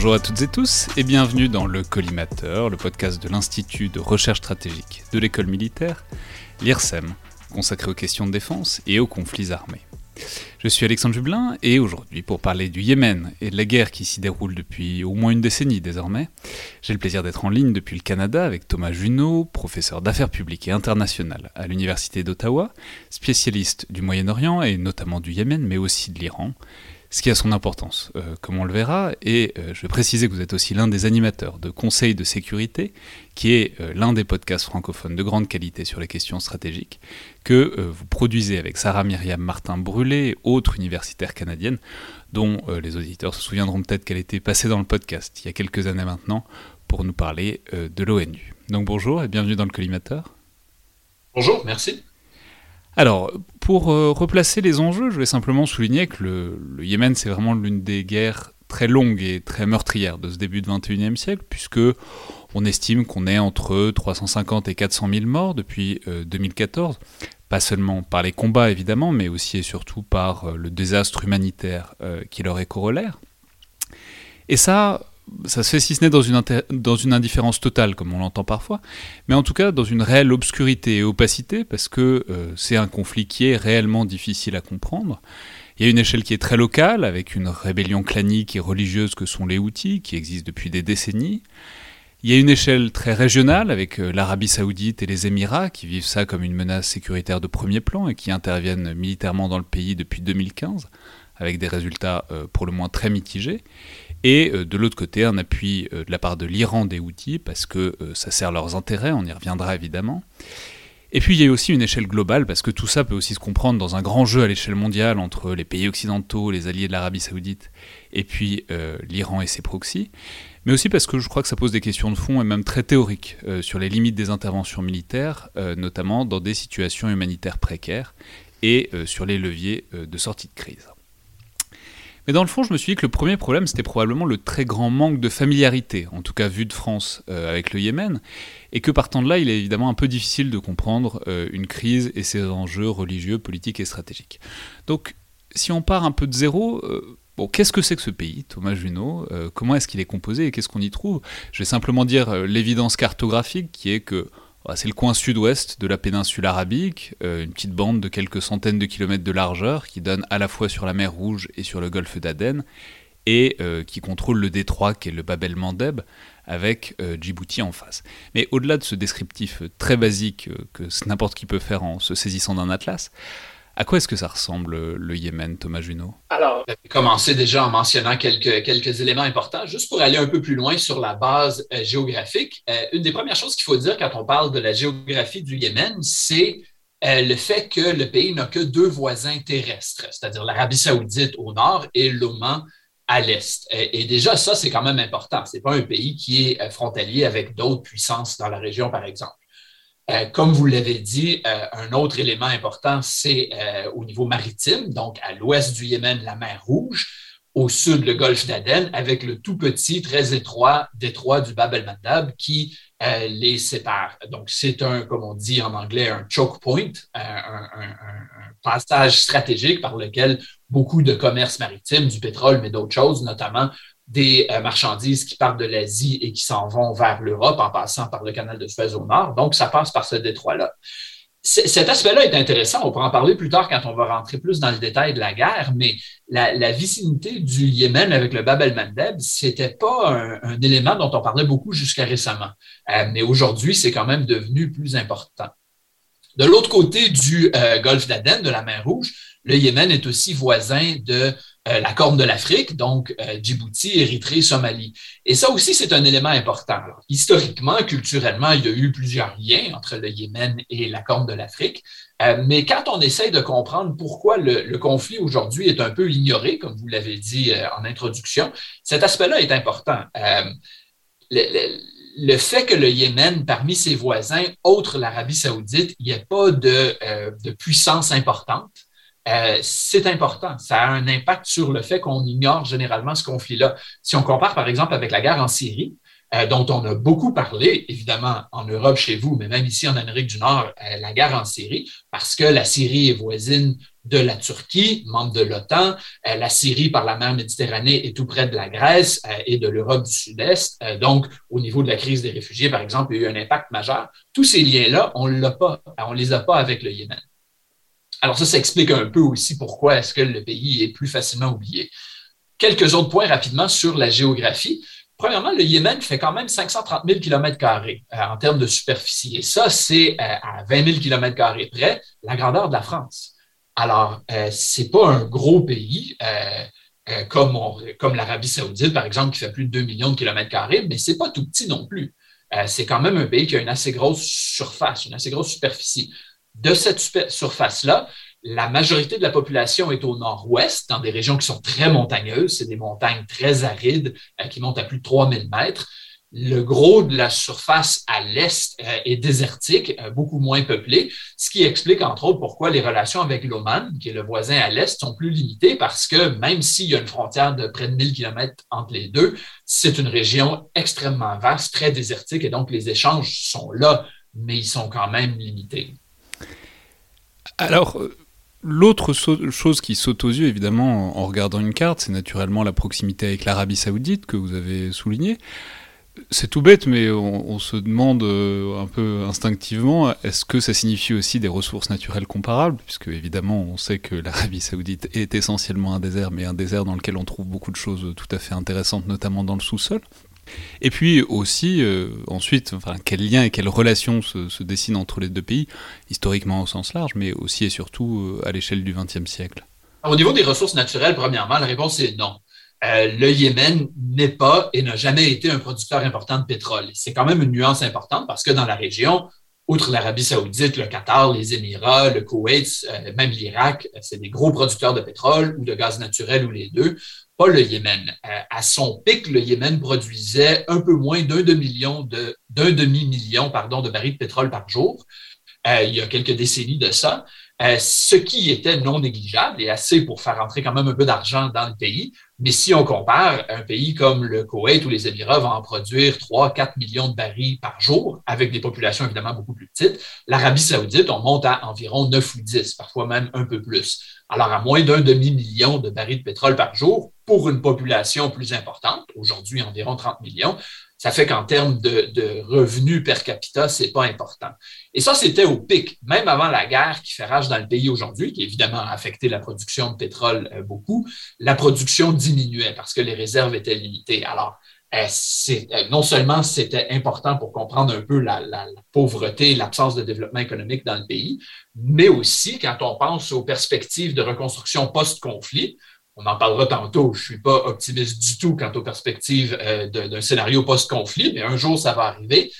Bonjour à toutes et tous et bienvenue dans le Collimateur, le podcast de l'Institut de recherche stratégique de l'école militaire, l'IRSEM, consacré aux questions de défense et aux conflits armés. Je suis Alexandre Jublin et aujourd'hui pour parler du Yémen et de la guerre qui s'y déroule depuis au moins une décennie désormais, j'ai le plaisir d'être en ligne depuis le Canada avec Thomas Junot, professeur d'affaires publiques et internationales à l'Université d'Ottawa, spécialiste du Moyen-Orient et notamment du Yémen mais aussi de l'Iran, ce qui a son importance, euh, comme on le verra, et euh, je vais préciser que vous êtes aussi l'un des animateurs de Conseil de sécurité, qui est euh, l'un des podcasts francophones de grande qualité sur les questions stratégiques, que vous produisez avec Sarah Myriam Martin-Brûlé, autre universitaire canadienne, dont les auditeurs se souviendront peut-être qu'elle était passée dans le podcast il y a quelques années maintenant pour nous parler de l'ONU. Donc bonjour et bienvenue dans le collimateur. Bonjour, merci. Alors, pour euh, replacer les enjeux, je vais simplement souligner que le, Yémen, c'est vraiment l'une des guerres très longues et très meurtrières de ce début du XXIe siècle, puisque on estime qu'on est entre 350 et 400 000 morts depuis 2014, euh, pas seulement par les combats évidemment, mais aussi et surtout par euh, le désastre humanitaire qui leur est corollaire. Et ça, ça se fait si ce n'est dans une, indifférence totale, comme on l'entend parfois, mais en tout cas dans une réelle obscurité et opacité, parce que euh, c'est un conflit qui est réellement difficile à comprendre. Il y a une échelle qui est très locale, avec une rébellion clanique et religieuse que sont les Houthis, qui existent depuis des décennies. Il y a une échelle très régionale, avec euh, l'Arabie saoudite et les Émirats, qui vivent ça comme une menace sécuritaire de premier plan et qui interviennent militairement dans le pays depuis 2015, avec des résultats euh, pour le moins très mitigés et euh, de l'autre côté un appui euh, de la part de l'Iran des outils parce que euh, ça sert leurs intérêts, on y reviendra évidemment. Et puis il y a aussi une échelle globale, parce que tout ça peut aussi se comprendre dans un grand jeu à l'échelle mondiale entre les pays occidentaux, les alliés de l'Arabie saoudite, et puis l'Iran et ses proxys, mais aussi parce que je crois que ça pose des questions de fond et même très théoriques sur les limites des interventions militaires, notamment dans des situations humanitaires précaires, et sur les leviers de sortie de crise. Mais dans le fond, je me suis dit que le premier problème, c'était probablement le très grand manque de familiarité, en tout cas vu de France, euh, avec le Yémen, et que partant de là, il est évidemment un peu difficile de comprendre euh, une crise et ses enjeux religieux, politiques et stratégiques. Donc, si on part un peu de zéro, euh, bon, qu'est-ce que c'est que ce pays, Thomas Junot Comment est-ce qu'il est composé et qu'est-ce qu'on y trouve? Je vais simplement dire l'évidence cartographique qui est que c'est le coin sud-ouest de la péninsule arabique, euh, une petite bande de quelques centaines de kilomètres de largeur qui donne à la fois sur la mer Rouge et sur le golfe d'Aden, et euh, qui contrôle le détroit qui est le Bab el-Mandeb, avec euh, Djibouti en face. Mais au-delà de ce descriptif très basique que n'importe qui peut faire en se saisissant d'un atlas, à quoi est-ce que ça ressemble le Yémen, Thomas Junot? Alors, je vais commencer déjà en mentionnant quelques, éléments importants, juste pour aller un peu plus loin sur la base euh, géographique. Euh, une des premières choses qu'il faut dire quand on parle de la géographie du Yémen, c'est euh, le fait que le pays n'a que deux voisins terrestres, c'est-à-dire l'Arabie saoudite au nord et l'Oman à l'est. Et, déjà, ça, c'est quand même important. Ce n'est pas un pays qui est frontalier avec d'autres puissances dans la région, par exemple. Euh, comme vous l'avez dit, euh, un autre élément important, c'est euh, au niveau maritime, donc à l'ouest du Yémen, la mer Rouge, au sud, le golfe d'Aden, avec le tout petit, très étroit détroit du Bab el-Mandab qui les sépare. Donc, c'est un, comme on dit en anglais, un choke point, un, passage stratégique par lequel beaucoup de commerce maritime, du pétrole, mais d'autres choses, notamment des euh, marchandises qui partent de l'Asie et qui s'en vont vers l'Europe en passant par le canal de Suez au nord. Donc, ça passe par ce détroit-là. cet aspect-là est intéressant. On pourra en parler plus tard quand on va rentrer plus dans le détail de la guerre, mais la, vicinité du Yémen avec le Bab el-Mandeb, c'était pas un, élément dont on parlait beaucoup jusqu'à récemment. Euh, mais aujourd'hui, c'est quand même devenu plus important. De l'autre côté du euh, golfe d'Aden, de la mer Rouge, le Yémen est aussi voisin de euh, la Corne de l'Afrique, donc euh, Djibouti, Érythrée, Somalie. Et ça aussi, c'est un élément important. historiquement, culturellement, il y a eu plusieurs liens entre le Yémen et la Corne de l'Afrique. Euh, mais quand on essaye de comprendre pourquoi le, conflit aujourd'hui est un peu ignoré, comme vous l'avez dit en introduction, cet aspect-là est important. Le, fait que le Yémen, parmi ses voisins, autres l'Arabie saoudite, il n'y ait pas de puissance importante, euh, c'est important. Ça a un impact sur le fait qu'on ignore généralement ce conflit-là. Si on compare, par exemple, avec la guerre en Syrie, euh, dont on a beaucoup parlé, évidemment, en Europe chez vous, mais même ici en Amérique du Nord, euh, la guerre en Syrie, parce que la Syrie est voisine de la Turquie, membre de l'OTAN. la Syrie, par la mer Méditerranée, est tout près de la Grèce et de l'Europe du Sud-Est. donc, au niveau de la crise des réfugiés, par exemple, il y a eu un impact majeur. Tous ces liens-là, on ne on les a pas avec le Yémen. Alors ça, ça explique un peu aussi pourquoi est-ce que le pays est plus facilement oublié. Quelques autres points rapidement sur la géographie. Premièrement, le Yémen fait quand même 530 000 km en termes de superficie. Et ça, c'est euh, à 20 000 km près la grandeur de la France. Alors, euh, ce n'est pas un gros pays euh, comme, l'Arabie saoudite, par exemple, qui fait plus de 2 millions de kilomètres carrés, mais ce n'est pas tout petit non plus. c'est quand même un pays qui a une assez grosse surface, une assez grosse superficie de cette surface-là, la majorité de la population est au nord-ouest, dans des régions qui sont très montagneuses. C'est des montagnes très arides euh, qui montent à plus de 3000 mètres. Le gros de la surface à l'est euh, est désertique, euh, beaucoup moins peuplé, ce qui explique entre autres pourquoi les relations avec l'Oman, qui est le voisin à l'est, sont plus limitées parce que même s'il y a une frontière de près de 1000 km entre les deux, c'est une région extrêmement vaste, très désertique et donc les échanges sont là, mais ils sont quand même limités. Alors, euh, l'autre chose qui saute aux yeux, évidemment, en regardant une carte, c'est naturellement la proximité avec l'Arabie saoudite que vous avez souligné. C'est tout bête, mais on, se demande euh, un peu instinctivement, est-ce que ça signifie aussi des ressources naturelles comparables? Puisque évidemment, on sait que l'Arabie saoudite est essentiellement un désert, mais un désert dans lequel on trouve beaucoup de choses tout à fait intéressantes, notamment dans le sous-sol. Et puis aussi, euh, ensuite, enfin, quel lien et quelle relation se, dessinent entre les deux pays, historiquement au sens large, mais aussi et surtout euh, à l'échelle du XXe siècle Au niveau des ressources naturelles, premièrement, la réponse est non. Euh, le Yémen n'est pas et n'a jamais été un producteur important de pétrole. C'est quand même une nuance importante parce que dans la région, outre l'Arabie saoudite, le Qatar, les Émirats, le Koweït, même l'Irak, c'est des gros producteurs de pétrole ou de gaz naturel ou les deux pas le Yémen. Euh, à son pic, le Yémen produisait un peu moins d'un demi-million de, barils de pétrole par jour. Euh, il y a quelques décennies de ça, euh, ce qui était non négligeable et assez pour faire entrer quand même un peu d'argent dans le pays. Mais si on compare, un pays comme le Koweït ou les Émirats va en produire 3-4 millions de barils par jour, avec des populations évidemment beaucoup plus petites. L'Arabie saoudite, on monte à environ 9 ou 10, parfois même un peu plus. Alors, à moins d'un demi-million de barils de pétrole par jour, pour une population plus importante, aujourd'hui environ 30 millions, ça fait qu'en termes de, revenus per capita, c'est pas important. Et ça, c'était au pic, même avant la guerre qui fait rage dans le pays aujourd'hui, qui évidemment a affecté la production de pétrole euh, beaucoup, la production diminuait parce que les réserves étaient limitées. Alors, euh, euh, non seulement c'était important pour comprendre un peu la, la pauvreté, l'absence de développement économique dans le pays, mais aussi quand on pense aux perspectives de reconstruction post-conflit, on en parlera tantôt, je ne suis pas optimiste du tout quant aux perspectives euh, d'un scénario post-conflit, mais un jour ça va arriver.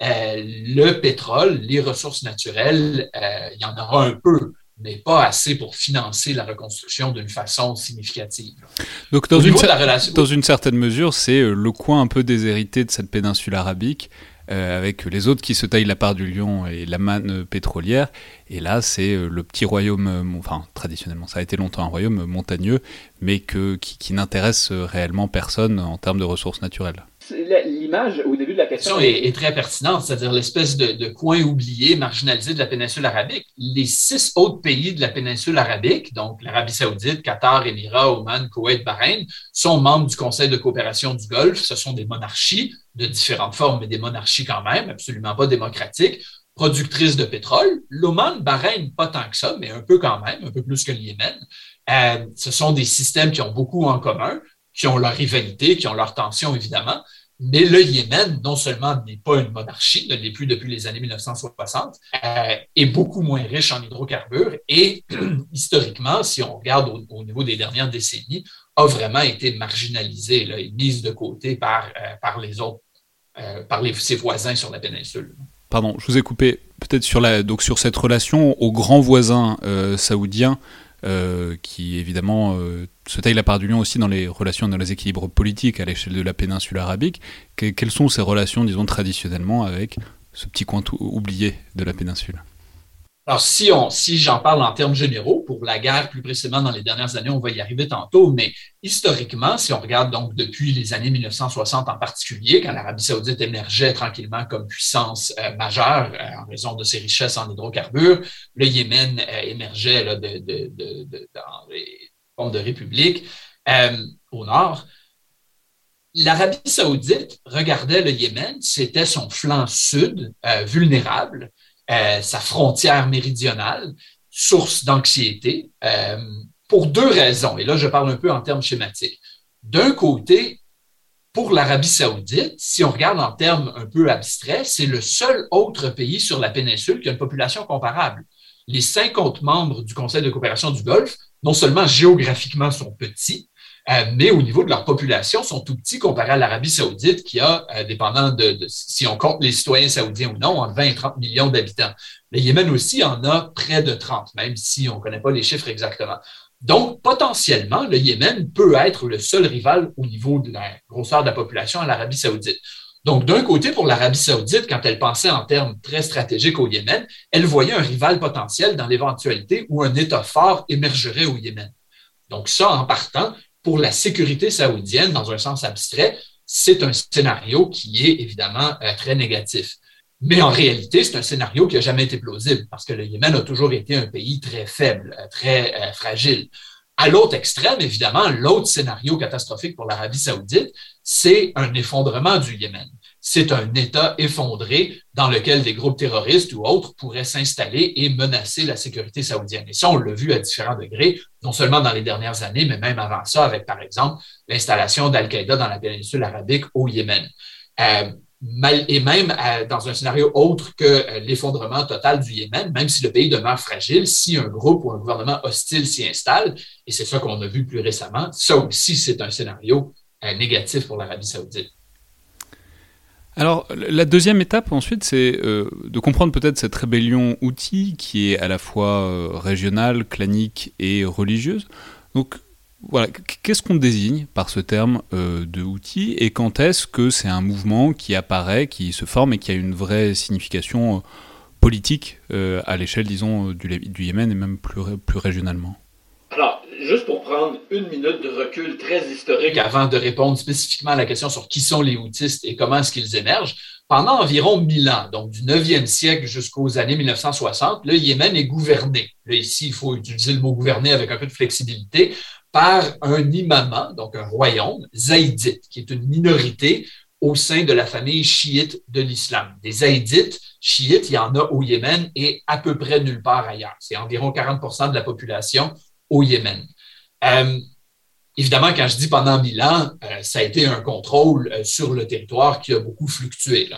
le pétrole, les ressources naturelles, il y en aura un peu, mais pas assez pour financer la reconstruction d'une façon significative. Donc, dans, une, dans une, certaine mesure, c'est euh, le coin un peu déshérité de cette péninsule arabique, euh, avec les autres qui se taillent la part du lion et la manne pétrolière. Et là, c'est euh, le petit royaume, enfin, traditionnellement, ça a été longtemps un royaume montagneux, mais qui n'intéresse réellement personne en termes de ressources naturelles l'image au début de la question est, très pertinente, c'est-à-dire l'espèce de, coin oublié, marginalisé de la péninsule arabique. Les six autres pays de la péninsule arabique, donc l'Arabie saoudite, Qatar, Émirats, Oman, Koweït, Bahreïn, sont membres du Conseil de coopération du Golfe. Ce sont des monarchies de différentes formes, mais des monarchies quand même, absolument pas démocratiques. productrice de pétrole. L'Oman, Bahreïn, pas tant que ça, mais un peu quand même, un peu plus que le Yémen. Euh, ce sont des systèmes qui ont beaucoup en commun, qui ont leur rivalité, qui ont leur tension, évidemment. Mais le Yémen, non seulement n'est pas une monarchie, ne l'est plus depuis les années 1960, euh, est beaucoup moins riche en hydrocarbures et historiquement, si on regarde au, niveau des dernières décennies, a vraiment été marginalisé là, et mise de côté par, euh, les autres, euh, par ses voisins sur la péninsule. Pardon, je vous ai coupé peut-être sur, sur cette relation aux grands voisins saoudiens. Euh, qui évidemment euh, se taille la part du lion aussi dans les relations, dans les équilibres politiques à l'échelle de la péninsule arabique. quelles sont ces relations, disons, traditionnellement avec ce petit coin oublié de la péninsule? Alors, si, j'en parle en termes généraux, pour la guerre plus précisément dans les dernières années, on va y arriver tantôt, mais historiquement, si on regarde donc depuis les années 1960 en particulier, quand l'Arabie saoudite émergeait tranquillement comme puissance euh, majeure euh, en raison de ses richesses en hydrocarbures, le Yémen euh, émergeait dans les formes de république au nord. L'Arabie saoudite regardait le Yémen, c'était son flanc sud vulnérable euh, sa frontière méridionale, source d'anxiété, euh, pour deux raisons. Et là, je parle un peu en termes schématiques. D'un côté, pour l'Arabie saoudite, si on regarde en termes un peu abstraits, c'est le seul autre pays sur la péninsule qui a une population comparable. Les 50 membres du Conseil de coopération du Golfe, non seulement géographiquement sont petits, mais au niveau de leur population, sont tout petits comparé à l'Arabie saoudite qui a, euh, dépendant de, si on compte les citoyens saoudiens ou non, entre 20 et 30 millions d'habitants. Le Yémen aussi en a près de 30, même si on ne connaît pas les chiffres exactement. Donc, potentiellement, le Yémen peut être le seul rival au niveau de la grosseur de la population à l'Arabie saoudite. Donc, d'un côté, pour l'Arabie saoudite, quand elle pensait en termes très stratégiques au Yémen, elle voyait un rival potentiel dans l'éventualité où un État fort émergerait au Yémen. Donc, ça, en partant, pour la sécurité saoudienne, dans un sens abstrait, c'est un scénario qui est évidemment euh, très négatif. Mais en réalité, c'est un scénario qui n'a jamais été plausible parce que le Yémen a toujours été un pays très faible, euh, très euh, fragile. À l'autre extrême, évidemment, l'autre scénario catastrophique pour l'Arabie saoudite, c'est un effondrement du Yémen c'est un État effondré dans lequel des groupes terroristes ou autres pourraient s'installer et menacer la sécurité saoudienne. Et ça, on l'a vu à différents degrés, non seulement dans les dernières années, mais même avant ça, avec, par exemple, l'installation d'Al-Qaïda dans la péninsule arabique au Yémen. Euh, et même euh, dans un scénario autre que euh, l'effondrement total du Yémen, même si le pays demeure fragile, si un groupe ou un gouvernement hostile s'y installe, et c'est ça qu'on a vu plus récemment, ça aussi, c'est un scénario négatif pour l'Arabie saoudite. Alors, la deuxième étape ensuite, c'est euh, de comprendre peut-être cette rébellion outil qui est à la fois euh, régionale, clanique et religieuse. Donc, voilà, qu'est-ce qu'on désigne par ce terme euh, de outil et quand est-ce que c'est un mouvement qui apparaît, qui se forme et qui a une vraie signification politique à l'échelle, disons, du, du, Yémen et même plus, plus régionalement? Une minute de recul très historique avant de répondre spécifiquement à la question sur qui sont les Houtistes et comment est-ce qu'ils émergent, pendant environ 1000 ans, donc du 9e siècle jusqu'aux années 1960, le Yémen est gouverné. Là, ici, il faut utiliser le mot gouverner avec un peu de flexibilité, par un imama, donc un royaume, zaïdite, qui est une minorité au sein de la famille chiite de l'islam. Des zaïdites chiites, il y en a au Yémen et à peu près nulle part ailleurs. C'est environ 40% de la population au Yémen. Euh, évidemment, quand je dis pendant mille ans, euh, ça a été un contrôle euh, sur le territoire qui a beaucoup fluctué.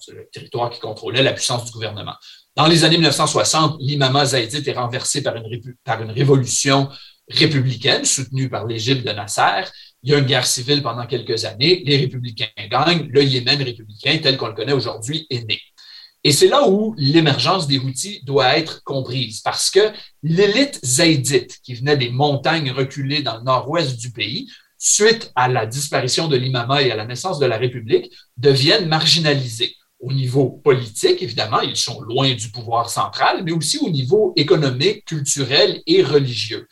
c'est le territoire qui contrôlait la puissance du gouvernement. Dans les années 1960, l'imama zaïdite est renversé par une, par une révolution républicaine soutenue par l'Égypte de Nasser. Il y a une guerre civile pendant quelques années. Les républicains gagnent. Le Yémen républicain, tel qu'on le connaît aujourd'hui, est né. Et c'est là où l'émergence des Houthis doit être comprise, parce que l'élite zaïdite, qui venait des montagnes reculées dans le nord-ouest du pays, suite à la disparition de l'imama et à la naissance de la République, deviennent marginalisés. Au niveau politique, évidemment, ils sont loin du pouvoir central, mais aussi au niveau économique, culturel et religieux.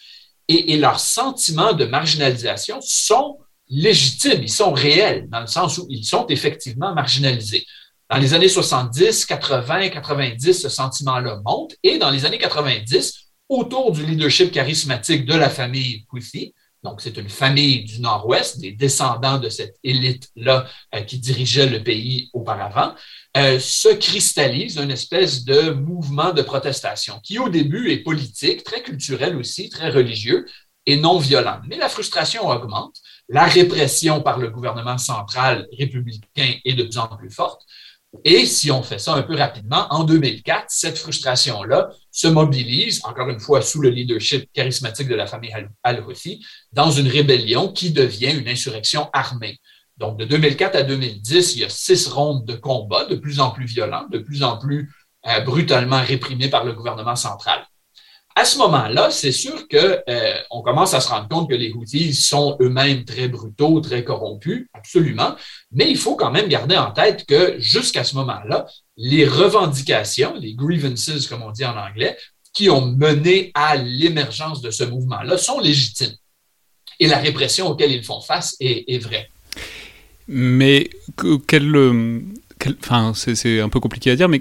Et, et leurs sentiments de marginalisation sont légitimes, ils sont réels, dans le sens où ils sont effectivement marginalisés. Dans les années 70, 80, 90, ce sentiment-là monte. Et dans les années 90, autour du leadership charismatique de la famille Houthi, donc c'est une famille du Nord-Ouest, des descendants de cette élite-là euh, qui dirigeait le pays auparavant, euh, se cristallise une espèce de mouvement de protestation qui au début est politique, très culturel aussi, très religieux et non violent. Mais la frustration augmente, la répression par le gouvernement central républicain est de plus en plus forte. Et si on fait ça un peu rapidement, en 2004, cette frustration-là se mobilise, encore une fois sous le leadership charismatique de la famille al-Houthi, dans une rébellion qui devient une insurrection armée. Donc, de 2004 à 2010, il y a six rondes de combat de plus en plus violents, de plus en plus euh, brutalement réprimés par le gouvernement central. À ce moment-là, c'est sûr qu'on euh, commence à se rendre compte que les Houthis sont eux-mêmes très brutaux, très corrompus, absolument. Mais il faut quand même garder en tête que jusqu'à ce moment-là, les revendications, les grievances, comme on dit en anglais, qui ont mené à l'émergence de ce mouvement-là sont légitimes. Et la répression auquel ils font face est, vraie. Mais quel, euh, enfin, c'est un peu compliqué à dire, mais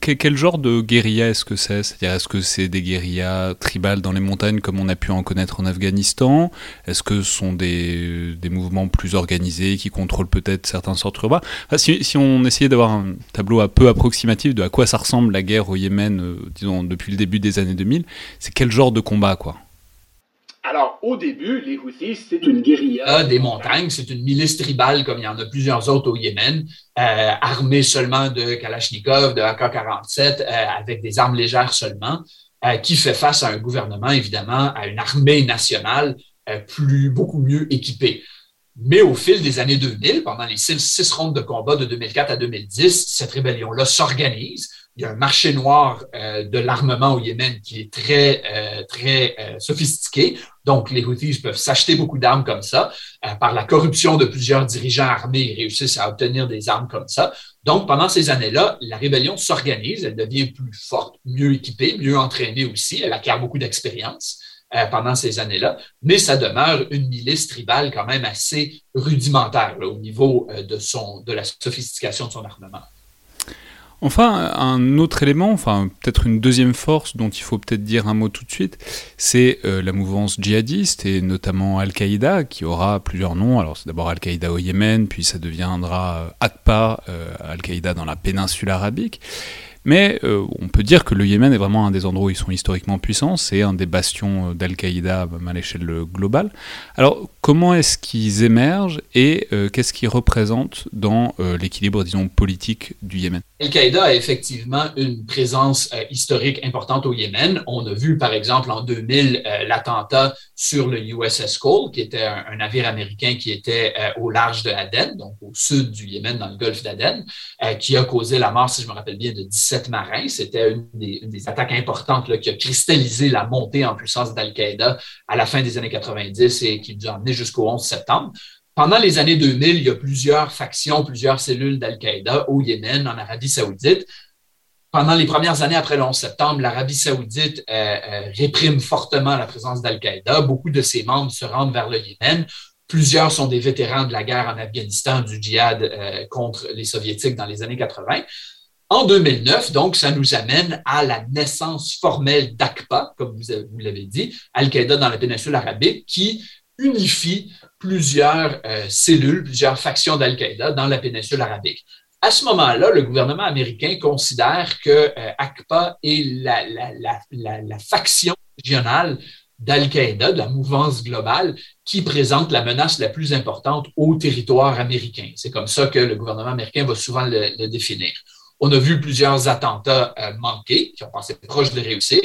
quel genre de guérilla est-ce que c'est? C'est-à-dire, est-ce que c'est des guérillas tribales dans les montagnes comme on a pu en connaître en Afghanistan? Est-ce que ce sont des, des, mouvements plus organisés qui contrôlent peut-être certains sortes urbains si, si, on essayait d'avoir un tableau un peu approximatif de à quoi ça ressemble la guerre au Yémen, euh, disons, depuis le début des années 2000, c'est quel genre de combat, quoi? Alors, au début, les Houthis, c'est une guérilla. Des montagnes, c'est une milice tribale comme il y en a plusieurs autres au Yémen, euh, armée seulement de Kalachnikov, de AK-47, euh, avec des armes légères seulement, euh, qui fait face à un gouvernement, évidemment, à une armée nationale plus, beaucoup mieux équipée. Mais au fil des années 2000, pendant les six, six rondes de combat de 2004 à 2010, cette rébellion-là s'organise il y a un marché noir euh, de l'armement au Yémen qui est très, euh, très euh, sophistiqué. Donc, les Houthis peuvent s'acheter beaucoup d'armes comme ça. par la corruption de plusieurs dirigeants armés, ils réussissent à obtenir des armes comme ça. Donc, pendant ces années-là, la rébellion s'organise, elle devient plus forte, mieux équipée, mieux entraînée aussi. Elle acquiert beaucoup d'expérience pendant ces années-là, mais ça demeure une milice tribale quand même assez rudimentaire au niveau de, son, de la sophistication de son armement. Enfin, un autre élément, enfin peut-être une deuxième force dont il faut peut-être dire un mot tout de suite, c'est euh, la mouvance djihadiste et notamment Al-Qaïda qui aura plusieurs noms. Alors c'est d'abord Al-Qaïda au Yémen, puis ça deviendra euh, euh, Al-Qaïda dans la péninsule arabique. Mais euh, on peut dire que le Yémen est vraiment un des endroits où ils sont historiquement puissants, c'est un des bastions euh, d'Al-Qaïda à l'échelle globale. Alors comment est-ce qu'ils émergent et euh, qu'est-ce qu'ils représentent dans l'équilibre, disons, politique du Yémen? Al-Qaïda a effectivement une présence historique importante au Yémen. On a vu par exemple en 2000 l'attentat sur le USS Cole, qui était un, navire américain qui était au large de Aden, donc au sud du Yémen, dans le golfe d'Aden, qui a causé la mort, si je me rappelle bien, de 17 marin. C'était une, des, attaques importantes qui a cristallisé la montée en puissance d'Al-Qaïda à la fin des années 90 et qui nous a amené jusqu'au 11 septembre. Pendant les années 2000, il y a plusieurs factions, plusieurs cellules d'Al-Qaïda au Yémen, en Arabie saoudite. Pendant les premières années après le 11 septembre, l'Arabie saoudite euh, euh, réprime fortement la présence d'Al-Qaïda. Beaucoup de ses membres se rendent vers le Yémen. Plusieurs sont des vétérans de la guerre en Afghanistan, du djihad euh, contre les soviétiques dans les années 80. En 2009, donc, ça nous amène à la naissance formelle d'ACPA, comme vous, l'avez dit, Al-Qaïda dans la péninsule arabique, qui unifie plusieurs euh, cellules, plusieurs factions d'Al-Qaïda dans la péninsule arabique. À ce moment-là, le gouvernement américain considère que euh, ACPA est la, la faction régionale d'Al-Qaïda, de la mouvance globale, qui présente la menace la plus importante au territoire américain. C'est comme ça que le gouvernement américain va souvent le définir. On a vu plusieurs attentats euh, manqués qui ont pensé proche de réussir.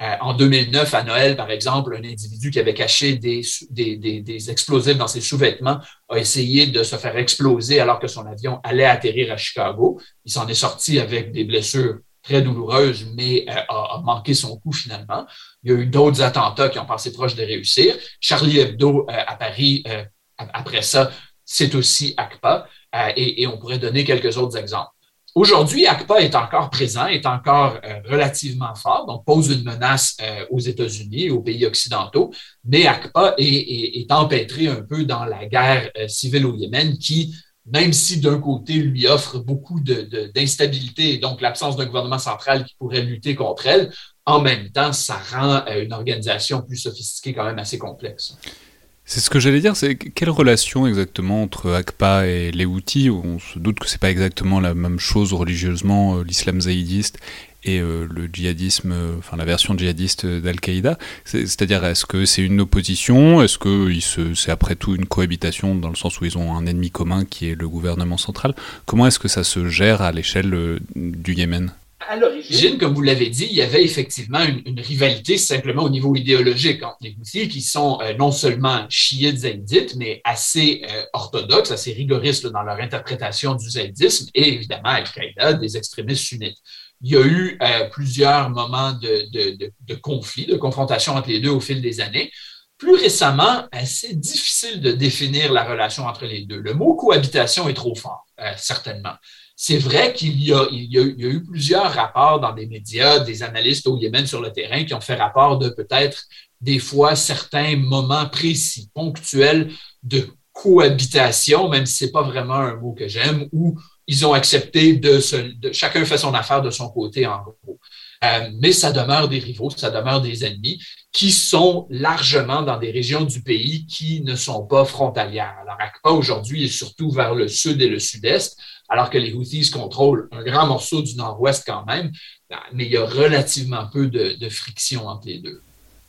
Euh, en 2009, à Noël, par exemple, un individu qui avait caché des, explosifs dans ses sous-vêtements a essayé de se faire exploser alors que son avion allait atterrir à Chicago. Il s'en est sorti avec des blessures très douloureuses, mais euh, a, manqué son coup finalement. Il y a eu d'autres attentats qui ont pensé proche de réussir. Charlie Hebdo à Paris, après ça, c'est aussi ACPA, et on pourrait donner quelques autres exemples. Aujourd'hui, ACPA est encore présent, est encore euh, relativement fort, donc pose une menace euh, aux États-Unis, aux pays occidentaux, mais ACPA est, est, un peu dans la guerre euh, civile au Yémen qui même si d'un côté lui offre beaucoup d'instabilité et donc l'absence d'un gouvernement central qui pourrait lutter contre elle, en même temps, ça rend une organisation plus sophistiquée quand même assez complexe. C'est ce que j'allais dire, c'est quelle relation exactement entre ACPA et les Houthis On se doute que c'est pas exactement la même chose religieusement, euh, l'islam zaïdiste et euh, le djihadisme, enfin la version djihadiste d'Al-Qaïda? C'est-à-dire, est-ce que c'est une opposition? Est-ce que c'est après tout une cohabitation dans le sens où ils ont un ennemi commun qui est le gouvernement central? Comment est-ce que ça se gère à l'échelle du Yémen? À l'origine, comme vous l'avez dit, il y avait effectivement une, rivalité simplement au niveau idéologique entre les Houthis, qui sont euh, non seulement chiites zaïdites, mais assez euh, orthodoxes, assez rigoristes dans leur interprétation du zaïdisme, et évidemment Al-Qaïda, des extrémistes sunnites. Il y a eu euh, plusieurs moments de, de, de, conflit, de confrontation entre les deux au fil des années. Plus récemment, c'est difficile de définir la relation entre les deux. Le mot cohabitation est trop fort, certainement. C'est vrai qu'il y, a, eu plusieurs rapports dans des médias, des analystes au Yémen sur le terrain qui ont fait rapport de peut-être des fois certains moments précis, ponctuels de cohabitation, même si ce n'est pas vraiment un mot que j'aime, où ils ont accepté de, chacun fait son affaire de son côté en gros. Euh, mais ça demeure des rivaux, ça demeure des ennemis qui sont largement dans des régions du pays qui ne sont pas frontalières. Alors, ACPA aujourd'hui est surtout vers le sud et le sud-est, alors que les Houthis contrôlent un grand morceau du nord-ouest quand même, mais il y a relativement peu de, friction entre les deux.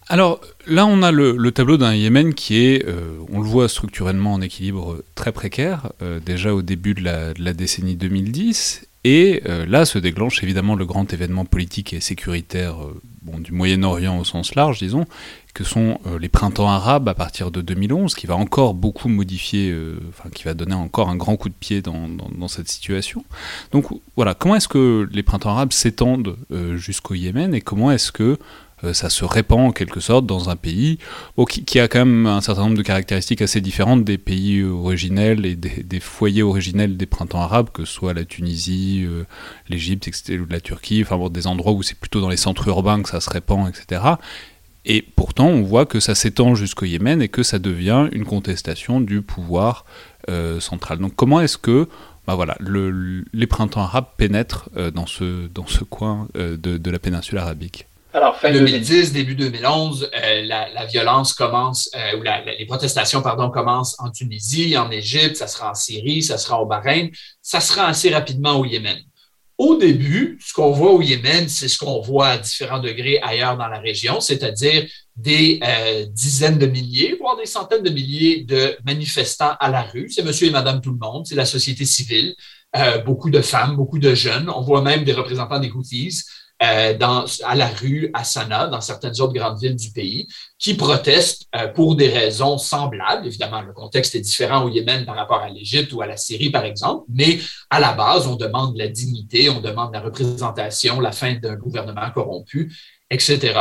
Alors là, on a le, tableau d'un Yémen qui est, euh, on le voit structurellement en équilibre très précaire, euh, déjà au début de la, décennie 2010, et euh, là se déclenche évidemment le grand événement politique et sécuritaire du Moyen-Orient au sens large, disons, que sont euh, les printemps arabes à partir de 2011, qui va encore beaucoup modifier, euh, enfin qui va donner encore un grand coup de pied dans, cette situation. Donc voilà, comment est-ce que les printemps arabes s'étendent euh, jusqu'au Yémen et comment est-ce que ça se répand en quelque sorte dans un pays qui, a quand même un certain nombre de caractéristiques assez différentes des pays originels et des, foyers originels des printemps arabes, que ce soit la Tunisie, l'Égypte, ou la Turquie, enfin des endroits où c'est plutôt dans les centres urbains que ça se répand, etc. Et pourtant, on voit que ça s'étend jusqu'au Yémen et que ça devient une contestation du pouvoir euh, central. Donc comment est-ce que bah voilà, le, les printemps arabes pénètrent euh, dans, ce, coin euh, de, la péninsule arabique? Alors, fin 2010, début 2011, la, la, violence commence, ou la, les protestations, pardon, commencent en Tunisie, en Égypte, ça sera en Syrie, ça sera au Bahreïn, ça sera assez rapidement au Yémen. Au début, ce qu'on voit au Yémen, c'est ce qu'on voit à différents degrés ailleurs dans la région, c'est-à-dire des euh, dizaines de milliers, voire des centaines de milliers de manifestants à la rue. C'est monsieur et madame tout le monde, c'est la société civile, euh, beaucoup de femmes, beaucoup de jeunes. On voit même des représentants des Houthis euh, dans, à la rue, à Sanaa, dans certaines autres grandes villes du pays, qui protestent euh, pour des raisons semblables. Évidemment, le contexte est différent au Yémen par rapport à l'Égypte ou à la Syrie, par exemple, mais à la base, on demande la dignité, on demande la représentation, la fin d'un gouvernement corrompu, etc.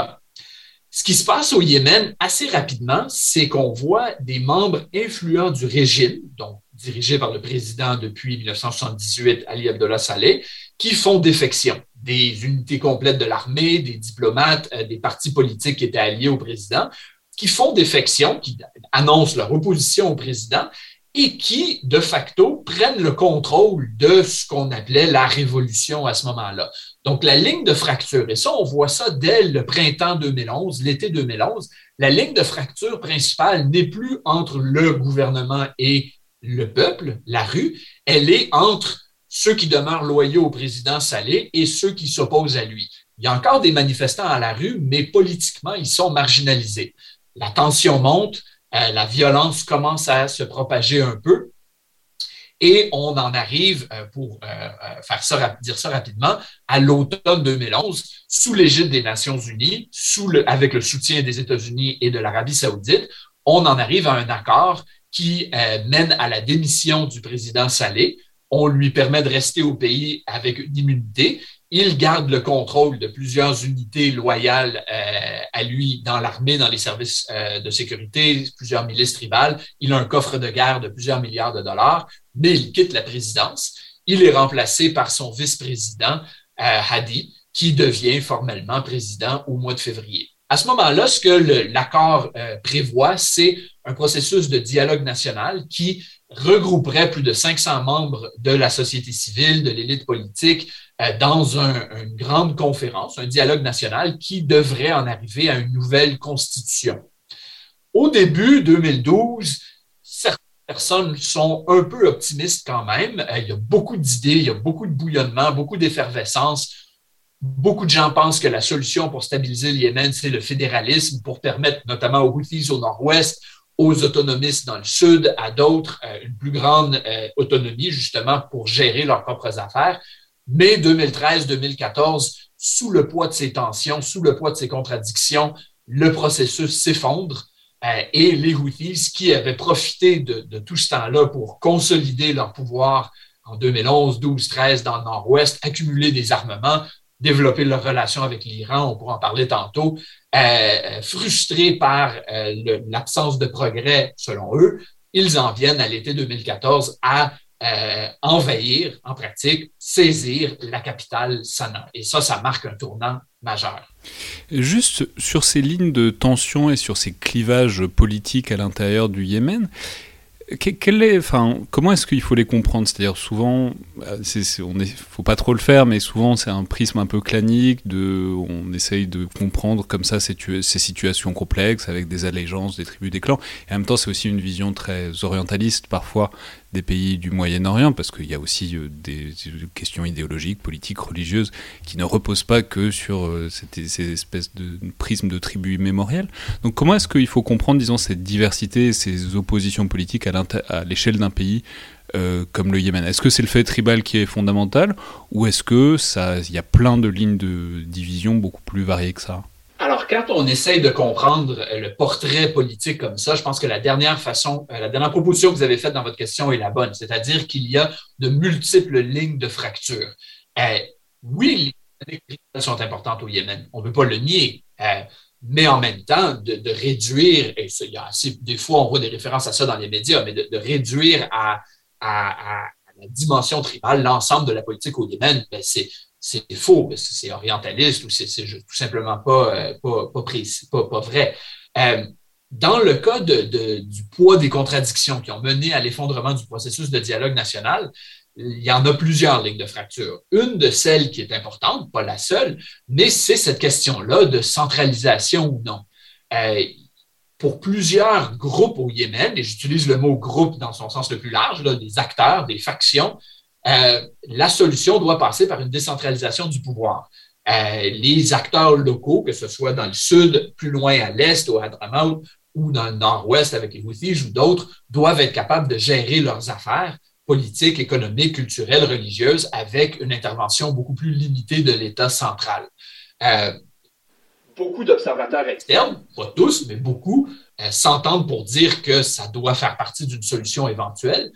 Ce qui se passe au Yémen assez rapidement, c'est qu'on voit des membres influents du régime, donc dirigé par le président depuis 1978, Ali Abdullah Saleh, qui font défection des unités complètes de l'armée, des diplomates, euh, des partis politiques qui étaient alliés au président, qui font défection, qui annoncent leur opposition au président et qui, de facto, prennent le contrôle de ce qu'on appelait la révolution à ce moment-là. Donc, la ligne de fracture, et ça, on voit ça dès le printemps 2011, l'été 2011, la ligne de fracture principale n'est plus entre le gouvernement et le peuple, la rue, elle est entre ceux qui demeurent loyaux au président Salé et ceux qui s'opposent à lui. Il y a encore des manifestants à la rue, mais politiquement, ils sont marginalisés. La tension monte, euh, la violence commence à se propager un peu. Et on en arrive, euh, pour euh, faire ça, dire ça rapidement, à l'automne 2011, sous l'égide des Nations Unies, avec le soutien des États-Unis et de l'Arabie saoudite, on en arrive à un accord qui mène à la démission du président Saleh, on lui permet de rester au pays avec une immunité. Il garde le contrôle de plusieurs unités loyales euh, à lui dans l'armée, dans les services euh, de sécurité, plusieurs milices tribales. Il a un coffre de guerre de plusieurs milliards de dollars, mais il quitte la présidence. Il est remplacé par son vice-président, euh, Hadi, qui devient formellement président au mois de février. À ce moment-là, ce que l'accord prévoit, c'est un processus de dialogue national qui regrouperait plus de 500 membres de la société civile, de l'élite politique, euh, dans une grande conférence, un dialogue national qui devrait en arriver à une nouvelle constitution. Au début 2012, certaines personnes sont un peu optimistes quand même. Euh, il y a beaucoup d'idées, il y a beaucoup de bouillonnement, beaucoup d'effervescence. Beaucoup de gens pensent que la solution pour stabiliser le Yémen, c'est le fédéralisme pour permettre notamment aux Houthis au nord-ouest, aux autonomistes dans le sud, à d'autres, euh, une plus grande euh, autonomie justement pour gérer leurs propres affaires. Mais 2013-2014, sous le poids de ces tensions, sous le poids de ces contradictions, le processus s'effondre euh, et les Houthis, qui avaient profité de, tout ce temps-là pour consolider leur pouvoir en 2011, 12, 13 dans le nord-ouest, accumuler des armements, développer leur relation avec l'Iran, on pourra en parler tantôt, euh, frustrés par euh, l'absence de progrès selon eux, ils en viennent à l'été 2014 à euh, envahir, en pratique, saisir la capitale Sanaa. Et ça, ça marque un tournant majeur. Juste sur ces lignes de tension et sur ces clivages politiques à l'intérieur du Yémen, est, comment est-ce qu'il faut les comprendre? C'est-à-dire souvent, euh, il on faut pas trop le faire, mais souvent c'est un prisme un peu clanique. De, on essaye de comprendre comme ça ces, situations complexes avec des allégeances, des tribus, des clans. Et en même temps, c'est aussi une vision très orientaliste parfois des pays du Moyen-Orient, parce qu'il y a aussi euh, des questions idéologiques, politiques, religieuses, qui ne reposent pas que sur euh, ces espèces de prismes de tribus mémorielles. Donc comment est-ce qu'il faut comprendre, disons, cette diversité, ces oppositions politiques à l'échelle d'un pays euh, comme le Yémen? Est-ce que c'est le fait tribal qui est fondamental, ou est-ce que ça, il y a plein de lignes de division beaucoup plus variées que ça? Alors, quand on essaye de comprendre euh, le portrait politique comme ça, je pense que la dernière façon, euh, la dernière proposition que vous avez faite dans votre question est la bonne, c'est-à-dire qu'il y a de multiples lignes de fracture. Euh, oui, les sont importantes au Yémen, on ne peut pas le nier, mais en même temps, de, réduire, et il y a assez, des fois on voit des références à ça dans les médias, mais de, réduire à, à, la dimension tribale l'ensemble de la politique au Yémen, ben c'est c'est faux, c'est orientaliste ou c'est tout simplement pas, euh, pas, pas, précis, pas, pas vrai. Euh, dans le cas du poids des contradictions qui ont mené à l'effondrement du processus de dialogue national, il y en a plusieurs lignes de fracture. Une de celles qui est importante, pas la seule, mais c'est cette question-là de centralisation ou non. Euh, pour plusieurs groupes au Yémen, et j'utilise le mot groupe dans son sens le plus large, des acteurs, des factions, euh, la solution doit passer par une décentralisation du pouvoir. Euh, les acteurs locaux, que ce soit dans le sud, plus loin à l'est, au Hadramaut, ou dans le nord-ouest avec les Houthis ou d'autres, doivent être capables de gérer leurs affaires politiques, économiques, culturelles, religieuses, avec une intervention beaucoup plus limitée de l'État central. Euh, beaucoup d'observateurs externes, pas tous, mais beaucoup, s'entendent pour dire que ça doit faire partie d'une solution éventuelle,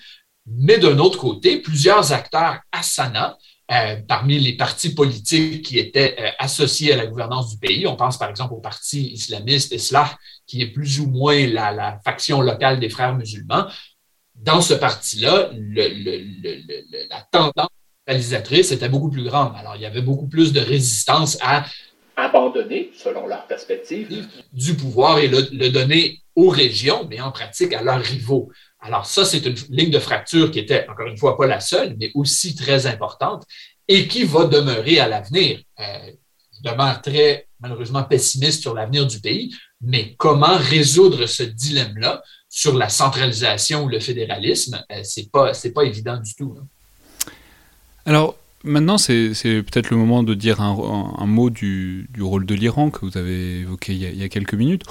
mais d'un autre côté, plusieurs acteurs à Sana, euh, parmi les partis politiques qui étaient euh, associés à la gouvernance du pays, on pense par exemple au parti islamiste Islah, qui est plus ou moins la, faction locale des frères musulmans. Dans ce parti-là, la tendance réalisatrice était beaucoup plus grande. Alors, il y avait beaucoup plus de résistance à abandonner, selon leur perspective, du pouvoir et le donner aux régions, mais en pratique à leurs rivaux. Alors ça, c'est une ligne de fracture qui était, encore une fois, pas la seule, mais aussi très importante et qui va demeurer à l'avenir. Euh, je demeure très, malheureusement, pessimiste sur l'avenir du pays, mais comment résoudre ce dilemme-là sur la centralisation ou le fédéralisme, euh, c'est pas, pas évident du tout. Alors, Maintenant, c'est peut-être le moment de dire un, mot du, rôle de l'Iran que vous avez évoqué il y, a, quelques minutes.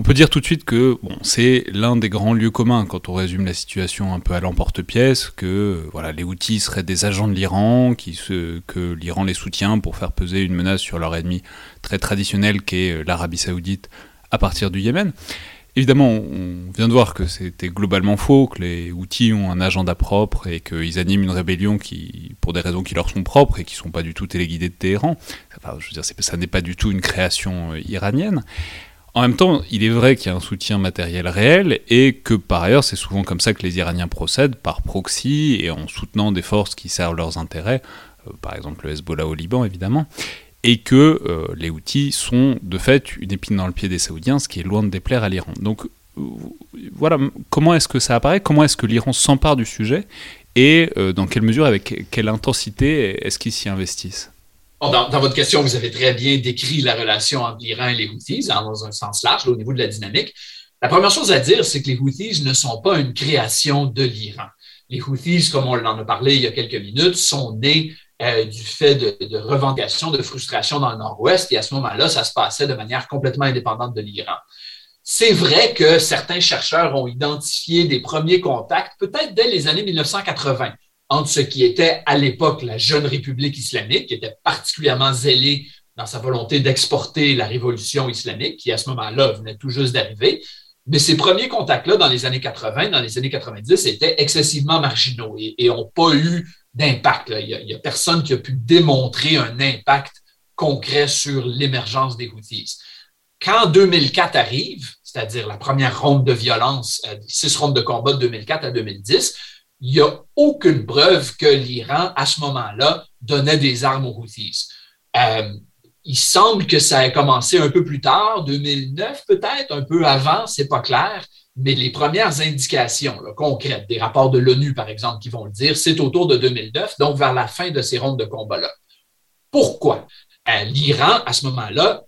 On peut dire tout de suite que c'est l'un des grands lieux communs quand on résume la situation un peu à l'emporte-pièce, que voilà, les outils seraient des agents de l'Iran, que l'Iran les soutient pour faire peser une menace sur leur ennemi très traditionnel qu'est l'Arabie saoudite à partir du Yémen. Évidemment, on vient de voir que c'était globalement faux, que les outils ont un agenda propre et qu'ils animent une rébellion qui, pour des raisons qui leur sont propres et qui ne sont pas du tout téléguidées de Téhéran. Je veux dire, ça n'est pas du tout une création euh, iranienne. En même temps, il est vrai qu'il y a un soutien matériel réel et que par ailleurs, c'est souvent comme ça que les Iraniens procèdent, par proxy et en soutenant des forces qui servent leurs intérêts, euh, par exemple le Hezbollah au Liban évidemment et que euh, les outils sont de fait une épine dans le pied des Saoudiens, ce qui est loin de déplaire à l'Iran. Donc voilà, comment est-ce que ça apparaît? Comment est-ce que l'Iran s'empare du sujet? Et dans quelle mesure, avec quelle intensité est-ce qu'ils s'y investissent? Dans, votre question, vous avez très bien décrit la relation entre l'Iran et les Houthis dans un sens large au niveau de la dynamique. La première chose à dire, c'est que les Houthis ne sont pas une création de l'Iran. Les Houthis, comme on en a parlé il y a quelques minutes, sont nés euh, du fait de, de revendications, de frustration dans le Nord-Ouest, et à ce moment-là, ça se passait de manière complètement indépendante de l'Iran. C'est vrai que certains chercheurs ont identifié des premiers contacts, peut-être dès les années 1980, entre ce qui était à l'époque la jeune République islamique, qui était particulièrement zélée dans sa volonté d'exporter la révolution islamique, qui à ce moment-là venait tout juste d'arriver. Mais ces premiers contacts-là, dans les années 80, dans les années 90, étaient excessivement marginaux et n'ont pas eu d'impact. Il n'y a, personne qui a pu démontrer un impact concret sur l'émergence des Houthis. Quand 2004 arrive, c'est-à-dire la première ronde de violence, euh, six rondes de combat de 2004 à 2010, il n'y a aucune preuve que l'Iran, à ce moment-là, donnait des armes aux Houthis. Euh, il semble que ça ait commencé un peu plus tard, 2009 peut-être, un peu avant, c'est pas clair, mais les premières indications concrètes, des rapports de l'ONU par exemple, qui vont le dire, c'est autour de 2009, donc vers la fin de ces rondes de combat-là. Pourquoi? Euh, L'Iran, à ce moment-là,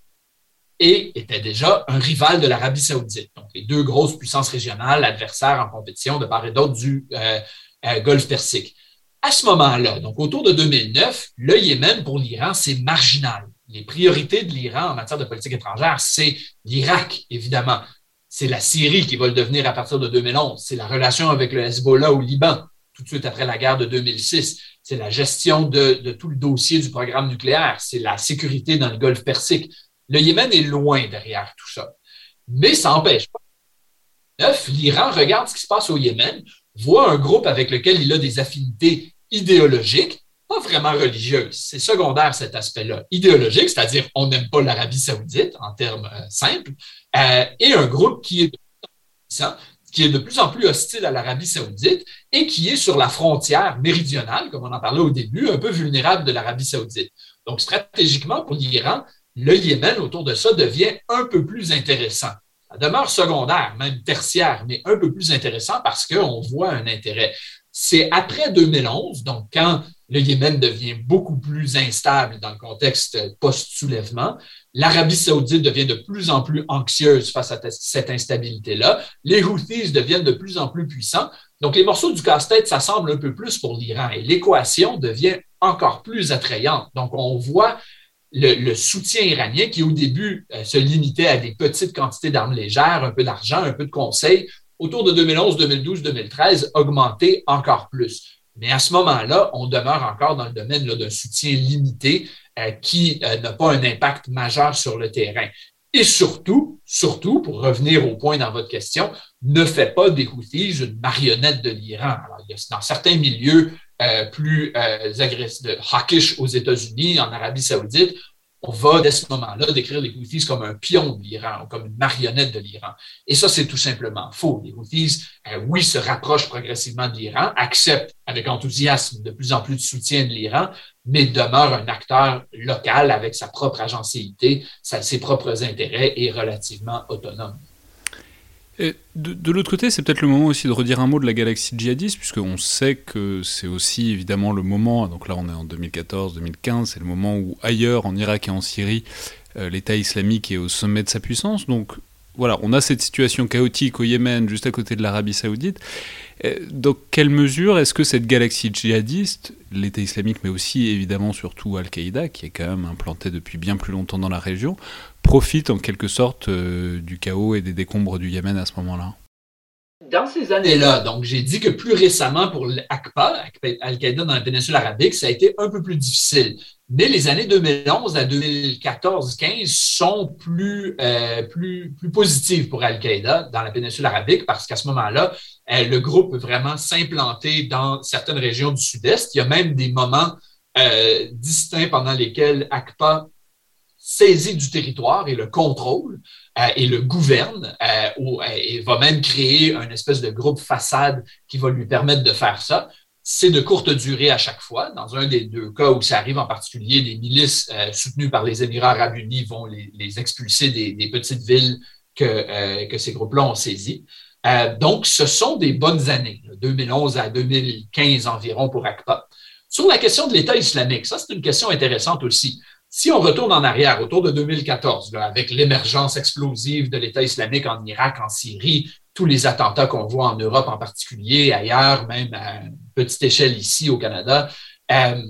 était déjà un rival de l'Arabie saoudite. Donc, les deux grosses puissances régionales, adversaires en compétition de part et d'autre du euh, euh, Golfe Persique. À ce moment-là, donc autour de 2009, le Yémen pour l'Iran, c'est marginal. Les priorités de l'Iran en matière de politique étrangère, c'est l'Irak, évidemment. C'est la Syrie qui va le devenir à partir de 2011. C'est la relation avec le Hezbollah au Liban, tout de suite après la guerre de 2006. C'est la gestion de, de tout le dossier du programme nucléaire. C'est la sécurité dans le Golfe Persique. Le Yémen est loin derrière tout ça. Mais ça n'empêche pas. L'Iran regarde ce qui se passe au Yémen, voit un groupe avec lequel il a des affinités idéologiques, pas vraiment religieuses. C'est secondaire cet aspect-là. Idéologique, c'est-à-dire on n'aime pas l'Arabie saoudite en termes euh, simples, euh, et un groupe qui qui est de plus en plus hostile à l'Arabie saoudite et qui est sur la frontière méridionale, comme on en parlait au début, un peu vulnérable de l'Arabie saoudite. Donc, stratégiquement, pour l'Iran, le Yémen autour de ça devient un peu plus intéressant. Demeure secondaire, même tertiaire, mais un peu plus intéressant parce qu'on voit un intérêt. C'est après 2011, donc quand le Yémen devient beaucoup plus instable dans le contexte post-soulèvement, l'Arabie saoudite devient de plus en plus anxieuse face à cette instabilité-là, les Houthis deviennent de plus en plus puissants, donc les morceaux du casse-tête s'assemblent un peu plus pour l'Iran et l'équation devient encore plus attrayante. Donc on voit le, soutien iranien qui, au début, euh, se limitait à des petites quantités d'armes légères, un peu d'argent, un peu de conseils, autour de 2011, 2012, 2013, augmenté encore plus. Mais à ce moment-là, on demeure encore dans le domaine d'un soutien limité euh, qui euh, n'a pas un impact majeur sur le terrain. Et surtout, surtout, pour revenir au point dans votre question, ne fait pas des Houthis une marionnette de l'Iran. Dans certains milieux euh, plus euh, agressifs, de hawkish aux États-Unis, en Arabie saoudite, on va, dès ce moment-là, décrire les Houthis comme un pion de l'Iran, comme une marionnette de l'Iran. Et ça, c'est tout simplement faux. Les Houthis, euh, oui, se rapprochent progressivement de l'Iran, acceptent avec enthousiasme de plus en plus de soutien de l'Iran, mais demeurent un acteur local avec sa propre agencéité, ses propres intérêts et relativement autonome de, l'autre côté, c'est peut-être le moment aussi de redire un mot de la galaxie djihadiste, puisqu'on sait que c'est aussi évidemment le moment, donc là on est en 2014-2015, c'est le moment où ailleurs, en Irak et en Syrie, euh, l'État islamique est au sommet de sa puissance. Donc voilà, on a cette situation chaotique au Yémen, juste à côté de l'Arabie saoudite. Dans quelle mesure est-ce que cette galaxie djihadiste, l'État islamique, mais aussi évidemment surtout Al-Qaïda, qui est quand même implanté depuis bien plus longtemps dans la région, profite en quelque sorte euh, du chaos et des décombres du Yémen à ce moment-là dans ces années-là, donc j'ai dit que plus récemment pour l'AQPA, Al-Qaïda dans la péninsule arabique, ça a été un peu plus difficile. Mais les années 2011 à 2014-15 sont plus, euh, plus, plus positives pour Al-Qaïda dans la péninsule arabique parce qu'à ce moment-là, euh, le groupe peut vraiment s'implanter dans certaines régions du sud-est. Il y a même des moments euh, distincts pendant lesquels ACPA saisit du territoire et le contrôle euh, et le gouverne euh, ou, et va même créer un espèce de groupe façade qui va lui permettre de faire ça. C'est de courte durée à chaque fois. Dans un des deux cas où ça arrive en particulier, les milices soutenues par les Émirats arabes unis vont les, expulser des, petites villes que, que ces groupes-là ont saisi. donc, ce sont des bonnes années, 2011 à 2015 environ pour ACPA. Sur la question de l'État islamique, ça c'est une question intéressante aussi. Si on retourne en arrière, autour de 2014, avec l'émergence explosive de l'État islamique en Irak, en Syrie, tous les attentats qu'on voit en Europe en particulier, ailleurs, même à petite échelle ici au Canada, euh,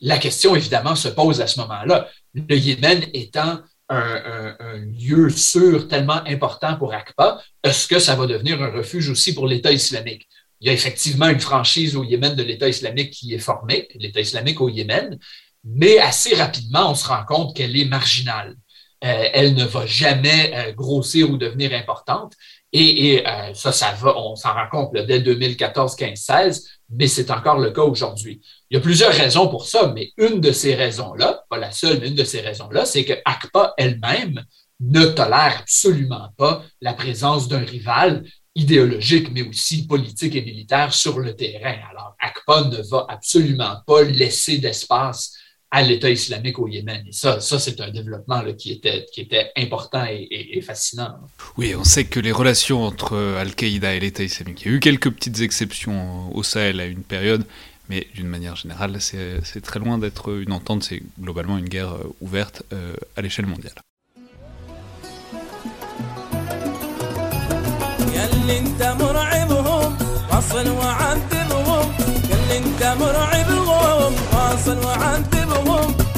la question évidemment se pose à ce moment-là. Le Yémen étant un, lieu sûr tellement important pour ACPA, est-ce que ça va devenir un refuge aussi pour l'État islamique? Il y a effectivement une franchise au Yémen de l'État islamique qui est formée, l'État islamique au Yémen, mais assez rapidement, on se rend compte qu'elle est marginale. Euh, elle ne va jamais euh, grossir ou devenir importante. Et, euh, ça, ça va, on s'en rend compte dès 2014, 15, 16, mais c'est encore le cas aujourd'hui. Il y a plusieurs raisons pour ça, mais une de ces raisons-là, pas la seule, mais une de ces raisons-là, c'est que ACPA elle-même ne tolère absolument pas la présence d'un rival idéologique, mais aussi politique et militaire sur le terrain. Alors, ACPA ne va absolument pas laisser d'espace à l'État islamique au Yémen. Et ça, ça c'est un développement là, qui, était, qui était important et, fascinant. Oui, on sait que les relations entre Al-Qaïda et l'État islamique, il y a eu quelques petites exceptions au Sahel à une période, mais d'une manière générale, c'est très loin d'être une entente, c'est globalement une guerre euh, ouverte euh, à l'échelle mondiale.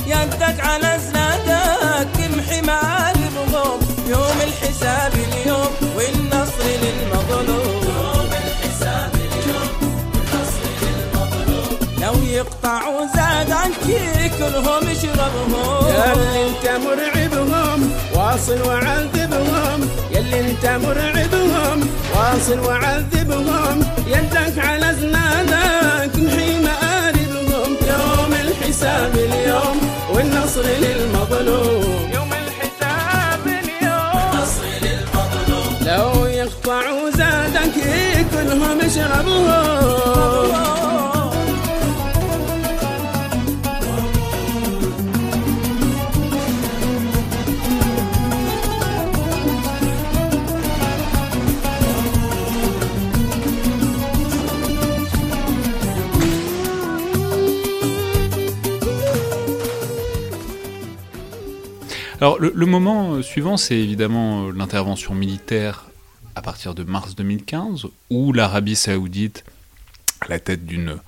يدك على زنادك تمحي معالمهم يوم الحساب اليوم والنصر للمظلوم يوم الحساب اليوم والنصر للمظلوم لو يقطعوا زادك ياكلهم يشربهم. ياللي انت مرعبهم واصل وعذبهم. ياللي انت مرعبهم واصل وعذبهم. يدك على زنادك تمحي مآربهم يوم الحساب اليوم والنصر للمظلوم. يوم الحساب اليوم. والنصر للمظلوم. لو يقطعوا زادك كلهم يشربوه Alors le, moment euh, suivant, c'est évidemment euh, l'intervention militaire à partir de mars 2015, où l'Arabie saoudite, à la tête d'une...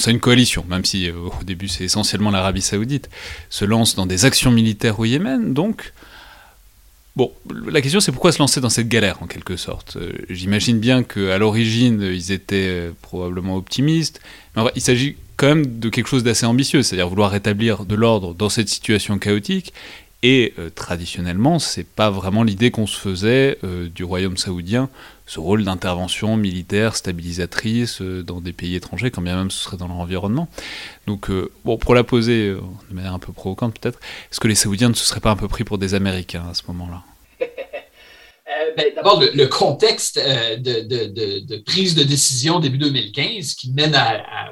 c'est une coalition, même si euh, au début c'est essentiellement l'Arabie saoudite, se lance dans des actions militaires au Yémen. Donc, bon, la question c'est pourquoi se lancer dans cette galère en quelque sorte? J'imagine bien qu'à l'origine ils étaient probablement optimistes, mais il s'agit quand même de quelque chose d'assez ambitieux, c'est-à-dire vouloir rétablir de l'ordre dans cette situation chaotique et euh, traditionnellement, c'est pas vraiment l'idée qu'on se faisait euh, du royaume saoudien, ce rôle d'intervention militaire stabilisatrice euh, dans des pays étrangers, quand bien même ce serait dans leur environnement. Donc, bon, pour la poser de manière un peu provocante peut-être, est-ce que les Saoudiens ne se seraient pas un peu pris pour des Américains à ce moment-là? Ben, D'abord, le, contexte de, prise de décision début 2015 qui mène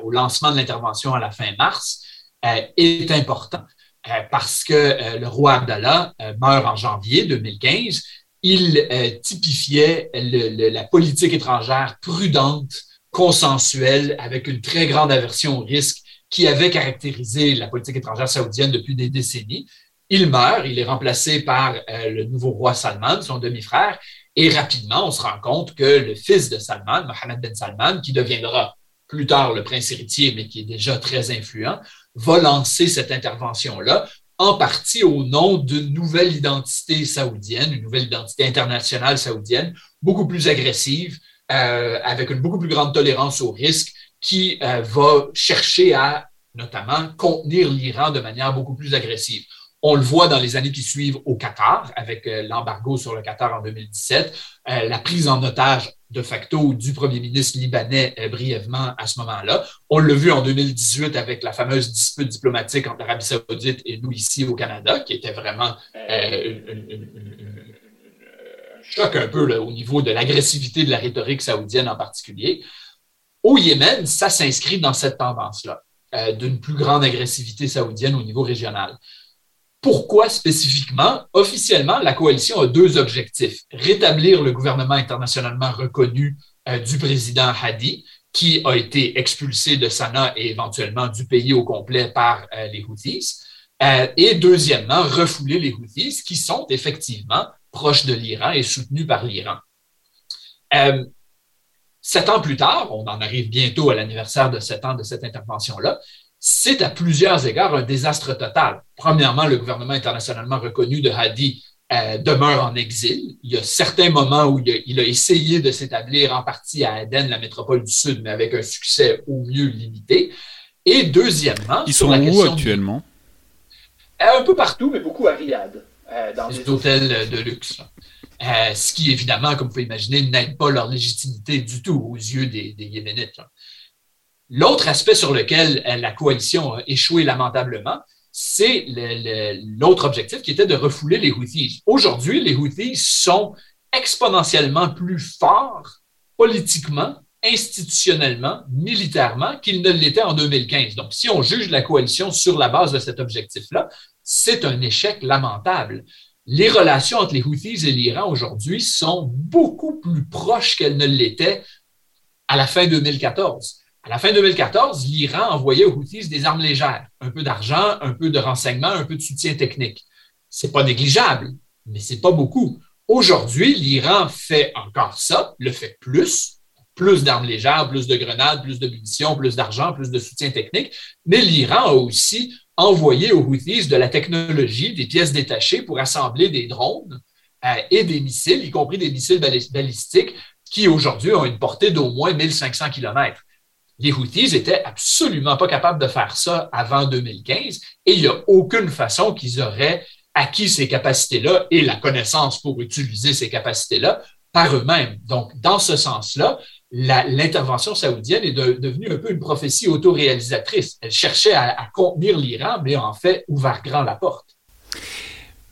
au lancement de l'intervention à la fin mars est important. Euh, parce que euh, le roi Abdallah euh, meurt en janvier 2015, il typifiait la politique étrangère prudente, consensuelle, avec une très grande aversion au risque qui avait caractérisé la politique étrangère saoudienne depuis des décennies. Il meurt, il est remplacé par le nouveau roi Salman, son demi-frère, et rapidement, on se rend compte que le fils de Salman, Mohammed Ben Salman, qui deviendra plus tard le prince héritier, mais qui est déjà très influent, va lancer cette intervention-là, en partie au nom d'une nouvelle identité saoudienne, une nouvelle identité internationale saoudienne, beaucoup plus agressive, euh, avec une beaucoup plus grande tolérance au risque, qui euh, va chercher à notamment contenir l'Iran de manière beaucoup plus agressive. On le voit dans les années qui suivent au Qatar, avec euh, l'embargo sur le Qatar en 2017, la prise en otage de facto du premier ministre libanais euh, brièvement à ce moment-là. On l'a vu en 2018 avec la fameuse dispute diplomatique entre l'Arabie saoudite et nous ici au Canada, qui était vraiment euh, un choc un peu au niveau de l'agressivité de la rhétorique saoudienne en particulier. Au Yémen, ça s'inscrit dans cette tendance-là, euh, d'une plus grande agressivité saoudienne au niveau régional. Pourquoi spécifiquement? Officiellement, la coalition a deux objectifs. Rétablir le gouvernement internationalement reconnu euh, du président Hadi, qui a été expulsé de Sanaa et éventuellement du pays au complet par euh, les Houthis. Euh, et deuxièmement, refouler les Houthis, qui sont effectivement proches de l'Iran et soutenus par l'Iran. sept ans plus tard, on en arrive bientôt à l'anniversaire de sept ans de cette intervention-là, c'est à plusieurs égards un désastre total. Premièrement, le gouvernement internationalement reconnu de Hadi euh, demeure en exil. Il y a certains moments où il a, essayé de s'établir en partie à Aden, la métropole du Sud, mais avec un succès au mieux limité. Et deuxièmement, ils sont où actuellement? Euh, Un peu partout, mais beaucoup à Riyad. Euh, dans des hôtels de luxe. ce qui, évidemment, comme vous pouvez imaginer, n'aide pas leur légitimité du tout aux yeux des, des Yéménites. L'autre aspect sur lequel euh, la coalition a échoué lamentablement, c'est l'autre objectif qui était de refouler les Houthis. Aujourd'hui, les Houthis sont exponentiellement plus forts politiquement, institutionnellement, militairement qu'ils ne l'étaient en 2015. Donc, si on juge la coalition sur la base de cet objectif-là, c'est un échec lamentable. Les relations entre les Houthis et l'Iran aujourd'hui sont beaucoup plus proches qu'elles ne l'étaient à la fin 2014. À la fin 2014, l'Iran envoyait aux Houthis des armes légères, un peu d'argent, un peu de renseignement, un peu de soutien technique. C'est pas négligeable, mais c'est pas beaucoup. Aujourd'hui, l'Iran fait encore ça, le fait plus, plus d'armes légères, plus de grenades, plus de munitions, plus d'argent, plus de soutien technique, mais l'Iran a aussi envoyé aux Houthis de la technologie, des pièces détachées pour assembler des drones euh, et des missiles, y compris des missiles balistiques, qui aujourd'hui ont une portée d'au moins 1500 kilomètres les Houthis étaient absolument pas capables de faire ça avant 2015 et il n'y a aucune façon qu'ils auraient acquis ces capacités-là et la connaissance pour utiliser ces capacités-là par eux-mêmes. Donc, dans ce sens-là, l'intervention saoudienne est devenue un peu une prophétie autoréalisatrice. Elle cherchait à, à contenir l'Iran, mais en fait ouvert grand la porte.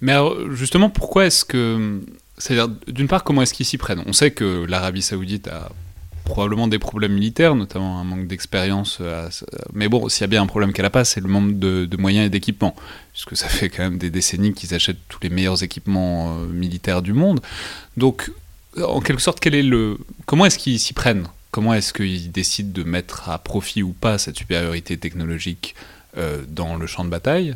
Mais alors, justement, pourquoi est-ce que... C'est-à-dire, d'une part, comment est-ce qu'ils s'y prennent? On sait que l'Arabie saoudite a probablement des problèmes militaires, notamment un manque d'expérience. Euh, mais bon, s'il y a bien un problème qu'elle n'a pas, c'est le manque de, moyens et d'équipements, puisque ça fait quand même des décennies qu'ils achètent tous les meilleurs équipements euh, militaires du monde. Donc, en quelque sorte, quel est le... comment est-ce qu'ils s'y prennent? Comment est-ce qu'ils décident de mettre à profit ou pas cette supériorité technologique euh, dans le champ de bataille?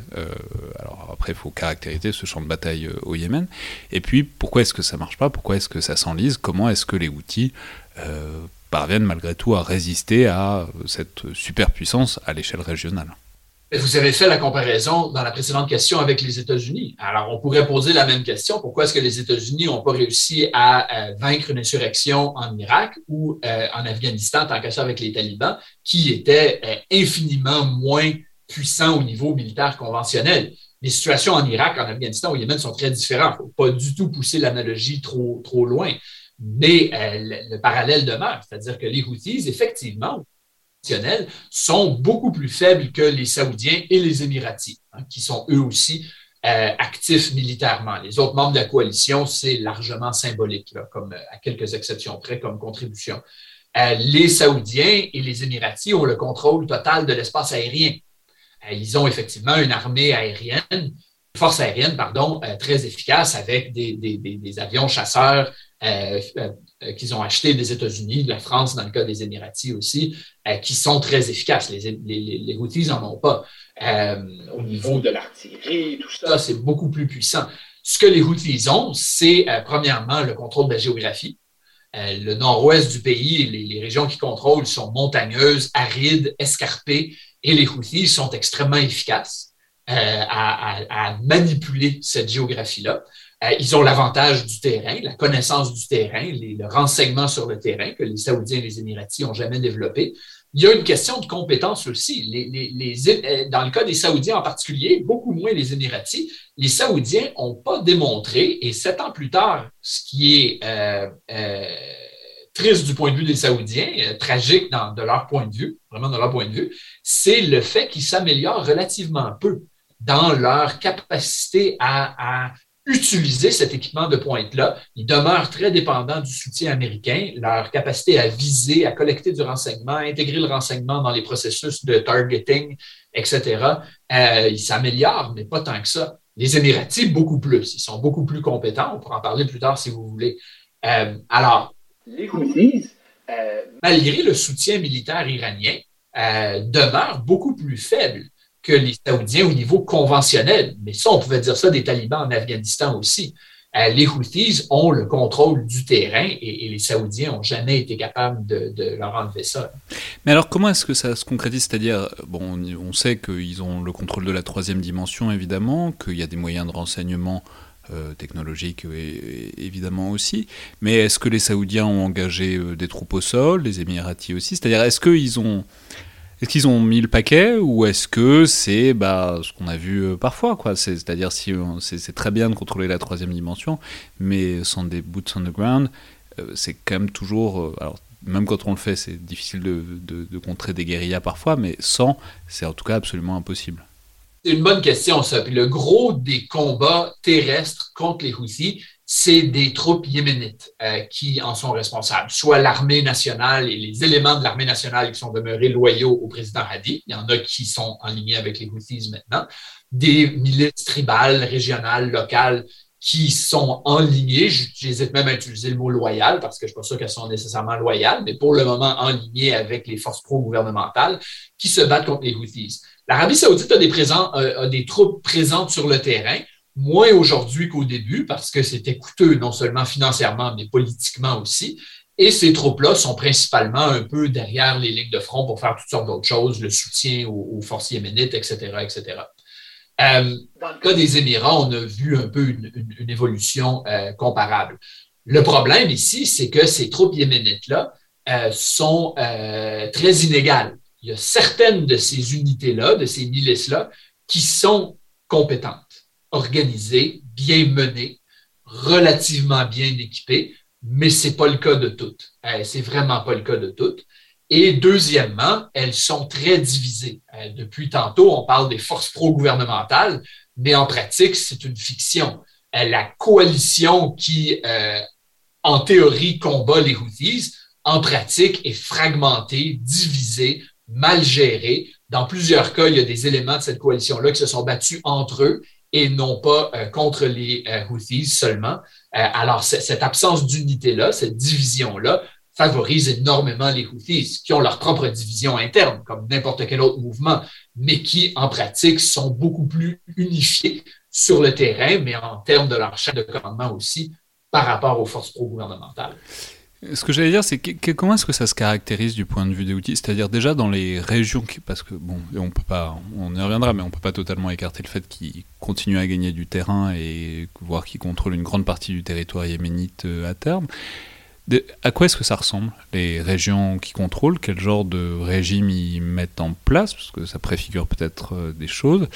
alors après, il faut caractériser ce champ de bataille au Yémen. Et puis, pourquoi est-ce que ça marche pas? Pourquoi est-ce que ça s'enlise? Comment est-ce que les outils parviennent malgré tout à résister à cette superpuissance à l'échelle régionale. Vous avez fait la comparaison dans la précédente question avec les États-Unis. Alors, on pourrait poser la même question. Pourquoi est-ce que les États-Unis n'ont pas réussi à euh, vaincre une insurrection en Irak ou euh, en Afghanistan, tant qu'à ça avec les talibans, qui étaient euh, infiniment moins puissants au niveau militaire conventionnel? Les situations en Irak, en Afghanistan, au Yémen sont très différentes. Il ne faut pas du tout pousser l'analogie trop, trop loin. Mais euh, le, parallèle demeure, c'est-à-dire que les Houthis, effectivement, sont beaucoup plus faibles que les Saoudiens et les Émiratis, hein, qui sont eux aussi euh, actifs militairement. Les autres membres de la coalition, c'est largement symbolique, comme, à quelques exceptions près, comme contribution. Euh, les Saoudiens et les Émiratis ont le contrôle total de l'espace aérien. ils ont effectivement une armée aérienne, une force aérienne, pardon, très efficace avec des avions chasseurs euh, euh, qu'ils ont acheté des États-Unis, de la France, dans le cas des Émiratis aussi, euh, qui sont très efficaces. Les, Houthis n'en ont pas. Au niveau de l'artillerie, tout ça. c'est beaucoup plus puissant. Ce que les Houthis ont, c'est premièrement le contrôle de la géographie. le nord-ouest du pays, les, régions qu'ils contrôlent sont montagneuses, arides, escarpées, et les Houthis sont extrêmement efficaces à, manipuler cette géographie-là. Euh, ils ont l'avantage du terrain, la connaissance du terrain, le renseignement sur le terrain que les Saoudiens et les Émiratis n'ont jamais développé. Il y a une question de compétence aussi. Euh, dans le cas des Saoudiens en particulier, beaucoup moins les Émiratis, les Saoudiens n'ont pas démontré, et sept ans plus tard, ce qui est euh, triste du point de vue des Saoudiens, tragique de leur point de vue, vraiment de leur point de vue, c'est le fait qu'ils s'améliorent relativement peu dans leur capacité à utiliser cet équipement de pointe-là. Ils demeurent très dépendants du soutien américain, leur capacité à viser, à collecter du renseignement, à intégrer le renseignement dans les processus de targeting, etc. Euh, ils s'améliorent, mais pas tant que ça. Les Émiratis, beaucoup plus. Ils sont beaucoup plus compétents. On pourra en parler plus tard si vous voulez. Euh, alors, les Houthis, euh, malgré le soutien militaire iranien, demeurent beaucoup plus faibles que les Saoudiens au niveau conventionnel. Mais ça, on pouvait dire ça des talibans en Afghanistan aussi. Euh, les Houthis ont le contrôle du terrain et, les Saoudiens n'ont jamais été capables de, leur enlever ça. Mais alors, comment est-ce que ça se concrétise? C'est-à-dire, bon, on, sait qu'ils ont le contrôle de la troisième dimension, évidemment, qu'il y a des moyens de renseignement euh, technologiques, évidemment aussi. Mais est-ce que les Saoudiens ont engagé euh, des troupes au sol, les Émiratis aussi? C'est-à-dire, est-ce qu'ils ont est-ce qu'ils ont mis le paquet ou est-ce que c'est bah, ce qu'on a vu euh, parfois quoi? C'est-à-dire si c'est très bien de contrôler la troisième dimension, mais sans des boots on the ground, euh, c'est quand même toujours. Euh, alors, même quand on le fait, c'est difficile de, contrer des guérillas parfois, mais sans, c'est en tout cas absolument impossible. C'est une bonne question, ça. Puis le gros des combats terrestres contre les Houthis, c'est des troupes yéménites euh, qui en sont responsables, soit l'armée nationale et les éléments de l'armée nationale qui sont demeurés loyaux au président Hadi. Il y en a qui sont en ligne avec les Houthis maintenant. Des milices tribales, régionales, locales qui sont en ligne. J'hésite même à utiliser le mot loyal parce que je ne suis pas sûr qu'elles sont nécessairement loyales, mais pour le moment en ligne avec les forces pro-gouvernementales qui se battent contre les Houthis. L'Arabie saoudite a des, euh, a des troupes présentes sur le terrain moins aujourd'hui qu'au début parce que c'était coûteux non seulement financièrement, mais politiquement aussi. Et ces troupes-là sont principalement un peu derrière les lignes de front pour faire toutes sortes d'autres choses, le soutien aux, forces yéménites, etc., etc. Euh, dans le cas des Émirats, on a vu un peu une, évolution euh, comparable. Le problème ici, c'est que ces troupes yéménites-là euh, sont très inégales. Il y a certaines de ces unités-là, de ces milices-là, qui sont compétentes organisé, bien mené, relativement bien équipé, mais c'est pas le cas de toutes. Euh, c'est vraiment pas le cas de toutes. Et deuxièmement, elles sont très divisées. Euh, depuis tantôt, on parle des forces pro-gouvernementales, mais en pratique, c'est une fiction. Euh, la coalition qui, en théorie, combat les Houthis, en pratique, est fragmentée, divisée, mal gérée. Dans plusieurs cas, il y a des éléments de cette coalition-là qui se sont battus entre eux et non pas euh, contre les euh, Houthis seulement. Euh, alors, cette absence d'unité-là, cette division-là, favorise énormément les Houthis, qui ont leur propre division interne, comme n'importe quel autre mouvement, mais qui, en pratique, sont beaucoup plus unifiés sur le terrain, mais en termes de leur chaîne de commandement aussi, par rapport aux forces pro-gouvernementales. Ce que j'allais dire, c'est comment est-ce que ça se caractérise du point de vue des outils? C'est-à-dire déjà dans les régions, parce que bon, on peut pas, on y reviendra, mais on peut pas totalement écarter le fait qu'ils continuent à gagner du terrain et voire qu'ils contrôlent une grande partie du territoire yéménite euh, à terme à quoi est-ce que ça ressemble, les régions qui contrôlent? Quel genre de régime ils mettent en place? Parce que ça préfigure peut-être euh, des choses.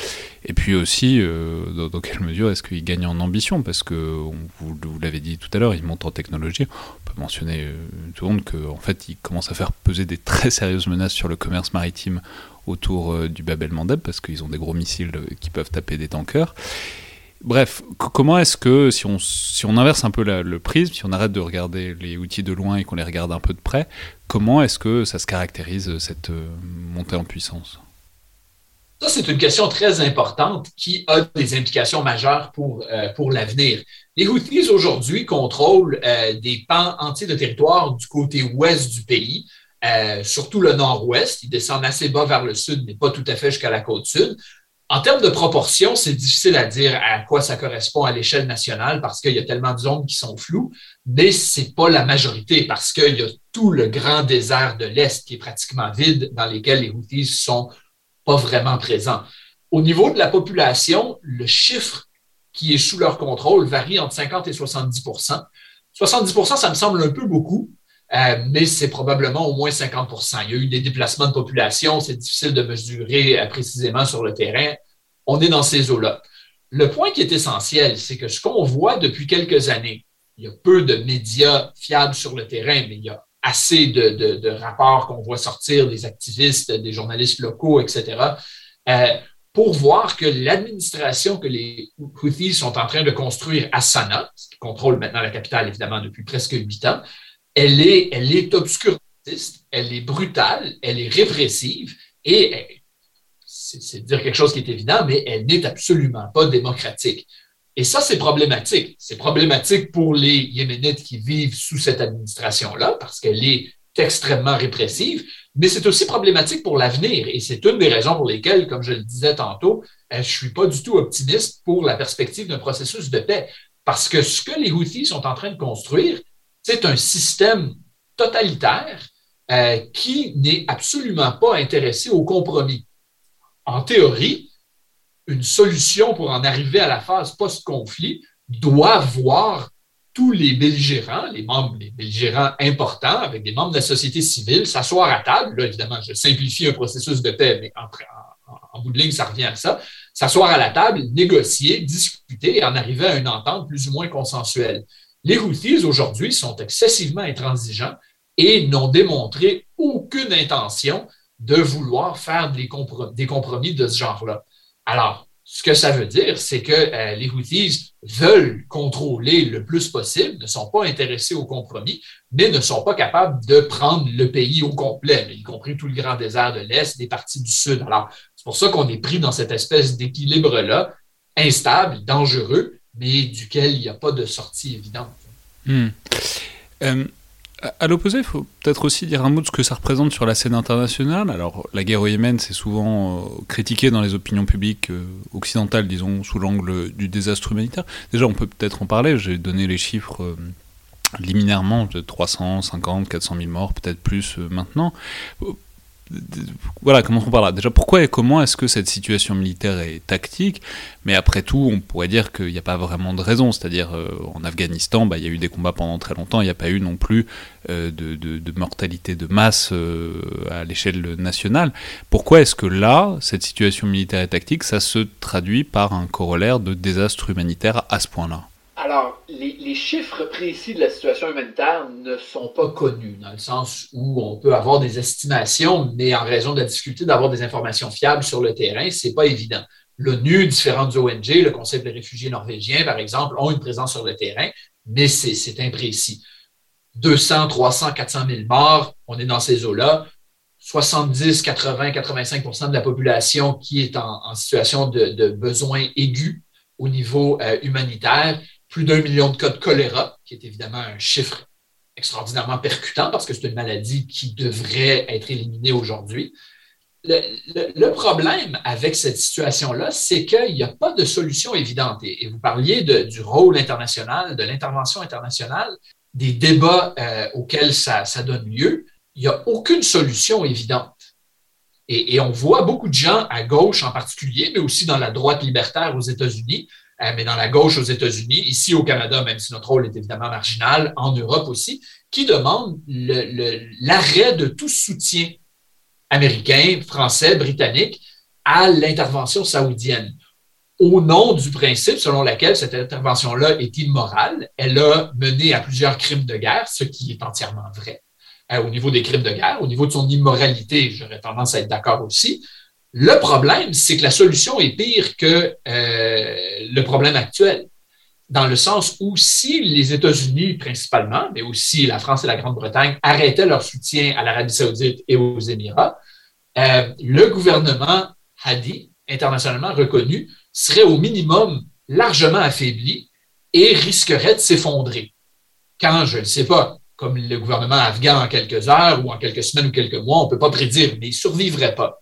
Et puis aussi, euh, dans, quelle mesure est-ce qu'ils gagnent en ambition? Parce que, vous, l'avez dit tout à l'heure, ils montent en technologie. On peut mentionner euh, tout le monde qu'en fait, ils commencent à faire peser des très sérieuses menaces sur le commerce maritime autour du Bab el-Mandeb, parce qu'ils ont des gros missiles qui peuvent taper des tankers. Bref, comment est-ce que, si on, inverse un peu le prisme, si on arrête de regarder les outils de loin et qu'on les regarde un peu de près, comment est-ce que ça se caractérise, cette euh, montée en puissance? Ça, c'est une question très importante qui a des implications majeures pour, euh, pour l'avenir. Les Houthis, aujourd'hui, contrôlent euh, des pans entiers de territoire du côté ouest du pays, surtout le nord-ouest. Ils descendent assez bas vers le sud, mais pas tout à fait jusqu'à la côte sud. En termes de proportion, c'est difficile à dire à quoi ça correspond à l'échelle nationale parce qu'il y a tellement de zones qui sont floues, mais c'est pas la majorité parce qu'il y a tout le grand désert de l'Est qui est pratiquement vide dans lequel les Houthis sont pas vraiment présents. Au niveau de la population, le chiffre qui est sous leur contrôle varie entre 50 et 70% 70% ça me semble un peu beaucoup, euh, mais c'est probablement au moins 50% Il y a eu des déplacements de population, c'est difficile de mesurer euh, précisément sur le terrain. On est dans ces eaux-là. Le point qui est essentiel, c'est que ce qu'on voit depuis quelques années, il y a peu de médias fiables sur le terrain, mais il y a assez de, rapports qu'on voit sortir des activistes, des journalistes locaux, etc., euh, pour voir que l'administration que les Houthis sont en train de construire à Sanaa, qui contrôle maintenant la capitale évidemment depuis presque huit ans, elle est, elle elle est brutale, elle est répressive et c'est dire quelque chose qui est évident, mais elle n'est absolument pas démocratique. Et ça, c'est problématique. C'est problématique pour les Yéménites qui vivent sous cette administration-là, parce qu'elle est extrêmement répressive, mais c'est aussi problématique pour l'avenir. Et c'est une des raisons pour lesquelles, comme je le disais tantôt, euh, je ne suis pas du tout optimiste pour la perspective d'un processus de paix. Parce que ce que les Houthis sont en train de construire, c'est un système totalitaire euh, qui n'est absolument pas intéressé au compromis. En théorie, une solution pour en arriver à la phase post-conflit doit voir tous les belligérants, les membres, les belligérants importants, avec des membres de la société civile, s'asseoir à table. Là, évidemment, je simplifie un processus de paix, mais en, bout de ligne, ça revient à ça. S'asseoir à la table, négocier, discuter et en arriver à une entente plus ou moins consensuelle. Les Houthis, aujourd'hui, sont excessivement intransigeants et n'ont démontré aucune intention de vouloir faire des compromis de ce genre-là. Alors, ce que ça veut dire, c'est que euh, les Houthis veulent contrôler le plus possible, ne sont pas intéressés au compromis, mais ne sont pas capables de prendre le pays au complet, y compris tout le grand désert de l'Est, des parties du Sud. Alors, c'est pour ça qu'on est pris dans cette espèce d'équilibre-là, instable, dangereux, mais duquel il n'y a pas de sortie évidente. Hmm. Euh, à l'opposé, il faut peut-être aussi dire un mot de ce que ça représente sur la scène internationale. Alors, la guerre au Yémen, c'est souvent euh, critiqué dans les opinions publiques euh, occidentales, disons, sous l'angle du désastre humanitaire. Déjà, on peut peut-être en parler. J'ai donné les chiffres euh, liminairement de 350, 400 000 morts, peut-être plus maintenant voilà, commençons par là. Déjà, pourquoi et comment est-ce que cette situation militaire est tactique? Mais après tout, on pourrait dire qu'il n'y a pas vraiment de raison. C'est-à-dire, euh, en Afghanistan, bah, il y a eu des combats pendant très longtemps, il n'y a pas eu non plus euh, de, mortalité de masse euh, à l'échelle nationale. Pourquoi est-ce que là, cette situation militaire et tactique, ça se traduit par un corollaire de désastre humanitaire à ce point-là alors, les, chiffres précis de la situation humanitaire ne sont pas connus, dans le sens où on peut avoir des estimations, mais en raison de la difficulté d'avoir des informations fiables sur le terrain, c'est pas évident. L'ONU, différentes ONG, le Conseil des réfugiés norvégiens, par exemple, ont une présence sur le terrain, mais c'est imprécis. 200, 300, 400 000 morts, on est dans ces eaux-là. 70, 80, 85% de la population qui est en, situation de, de besoin aigu au niveau euh, humanitaire plus d'un million de cas de choléra, qui est évidemment un chiffre extraordinairement percutant parce que c'est une maladie qui devrait être éliminée aujourd'hui. Le, problème avec cette situation-là, c'est qu'il n'y a pas de solution évidente. Et, vous parliez du rôle international, de l'intervention internationale, des débats euh, auxquels ça, donne lieu. Il n'y a aucune solution évidente. Et, on voit beaucoup de gens à gauche en particulier, mais aussi dans la droite libertaire aux États-Unis, mais dans la gauche aux États-Unis, ici au Canada, même si notre rôle est évidemment marginal, en Europe aussi, qui demandent l'arrêt de tout soutien américain, français, britannique à l'intervention saoudienne au nom du principe selon lequel cette intervention-là est immorale. Elle a mené à plusieurs crimes de guerre, ce qui est entièrement vrai. Euh, au niveau des crimes de guerre, au niveau de son immoralité, j'aurais tendance à être d'accord aussi. Le problème, c'est que la solution est pire que euh, le problème actuel, dans le sens où si les États-Unis principalement, mais aussi la France et la Grande-Bretagne arrêtaient leur soutien à l'Arabie saoudite et aux Émirats, euh, le gouvernement Hadi, internationalement reconnu, serait au minimum largement affaibli et risquerait de s'effondrer. Quand, je ne sais pas, comme le gouvernement afghan en quelques heures ou en quelques semaines ou quelques mois, on ne peut pas prédire, mais il ne survivrait pas.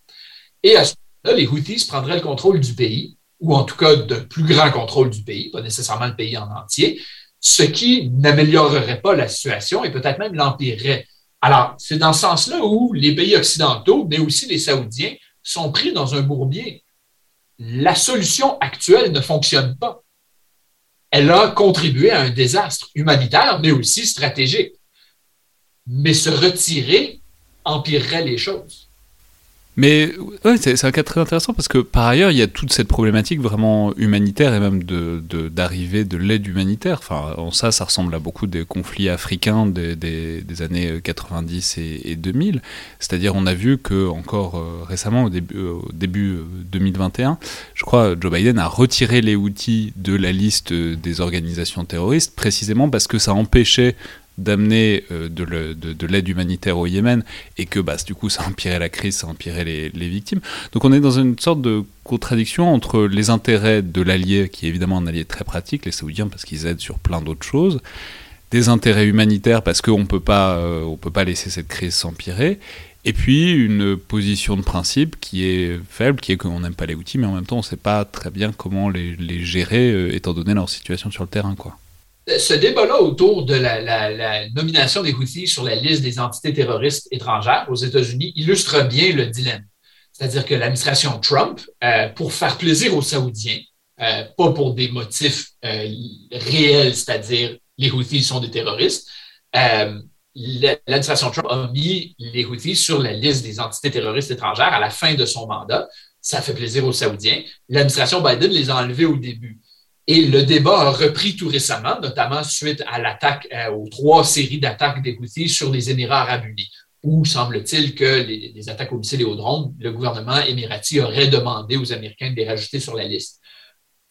Et à ce moment-là, les Houthis prendraient le contrôle du pays, ou en tout cas de plus grand contrôle du pays, pas nécessairement le pays en entier, ce qui n'améliorerait pas la situation et peut-être même l'empirerait. Alors, c'est dans ce sens-là où les pays occidentaux, mais aussi les Saoudiens, sont pris dans un bourbier. La solution actuelle ne fonctionne pas. Elle a contribué à un désastre humanitaire, mais aussi stratégique. Mais se retirer empirerait les choses. Mais c'est un cas très intéressant parce que par ailleurs, il y a toute cette problématique vraiment humanitaire et même d'arrivée de, de l'aide humanitaire. Enfin, en ça, ça ressemble à beaucoup des conflits africains des, des, années 90 et, et 2000. C'est-à-dire, on a vu que encore euh, récemment, au début, euh, au début 2021, euh, je crois, Joe Biden a retiré les outils de la liste des organisations terroristes précisément parce que ça empêchait d'amener euh, de l'aide humanitaire au Yémen et que bah, du coup ça empirait la crise, ça empirait les, victimes. Donc on est dans une sorte de contradiction entre les intérêts de l'allié, qui est évidemment un allié très pratique, les Saoudiens parce qu'ils aident sur plein d'autres choses, des intérêts humanitaires parce qu'on ne peut pas laisser cette crise s'empirer, et puis une position de principe qui est faible, qui est qu'on n'aime pas les outils, mais en même temps on ne sait pas très bien comment les, les gérer euh, étant donné leur situation sur le terrain. Quoi. Ce débat-là autour de la, nomination des Houthis sur la liste des entités terroristes étrangères aux États-Unis illustre bien le dilemme. C'est-à-dire que l'administration Trump, euh, pour faire plaisir aux Saoudiens, euh, pas pour des motifs réels, c'est-à-dire les Houthis sont des terroristes, l'administration Trump a mis les Houthis sur la liste des entités terroristes étrangères à la fin de son mandat. Ça fait plaisir aux Saoudiens. L'administration Biden les a enlevés au début. Et le débat a repris tout récemment, notamment suite à l'attaque, euh, aux trois séries d'attaques des Houthis sur les Émirats arabes unis, où semble-t-il que les, attaques aux missiles et aux drones, le gouvernement émirati aurait demandé aux Américains de les rajouter sur la liste.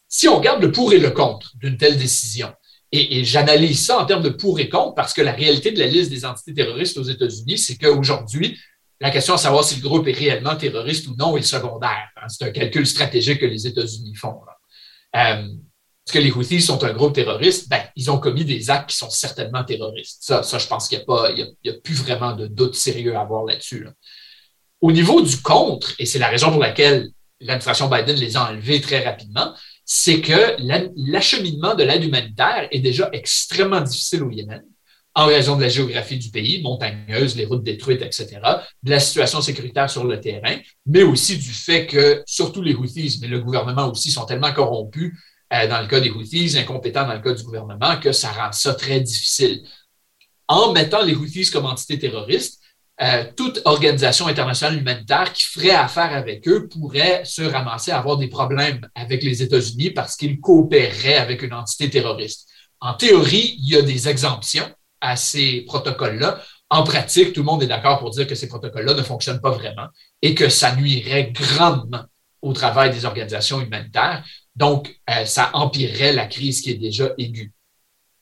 Si on regarde le pour et le contre d'une telle décision, et, j'analyse ça en termes de pour et contre parce que la réalité de la liste des entités terroristes aux États-Unis, c'est qu'aujourd'hui, la question à savoir si le groupe est réellement terroriste ou non est secondaire. Hein. C'est un calcul stratégique que les États-Unis font. Euh, est-ce que les Houthis sont un groupe terroriste? Ben, ils ont commis des actes qui sont certainement terroristes. Ça, ça je pense qu'il n'y a, a, plus vraiment de doute sérieux à avoir là-dessus. Au niveau du contre, et c'est la raison pour laquelle l'administration Biden les a enlevés très rapidement, c'est que l'acheminement de l'aide humanitaire est déjà extrêmement difficile au Yémen en raison de la géographie du pays, montagneuse, les routes détruites, etc., de la situation sécuritaire sur le terrain, mais aussi du fait que, surtout les Houthis, mais le gouvernement aussi, sont tellement corrompus euh, dans le cas des Houthis, incompétents dans le cas du gouvernement, que ça rend ça très difficile. En mettant les Houthis comme entité terroriste, euh, toute organisation internationale humanitaire qui ferait affaire avec eux pourrait se ramasser à avoir des problèmes avec les États-Unis parce qu'ils coopéreraient avec une entité terroriste. En théorie, il y a des exemptions à ces protocoles-là. En pratique, tout le monde est d'accord pour dire que ces protocoles-là ne fonctionnent pas vraiment et que ça nuirait grandement au travail des organisations humanitaires. Donc, euh, ça empirerait la crise qui est déjà aiguë.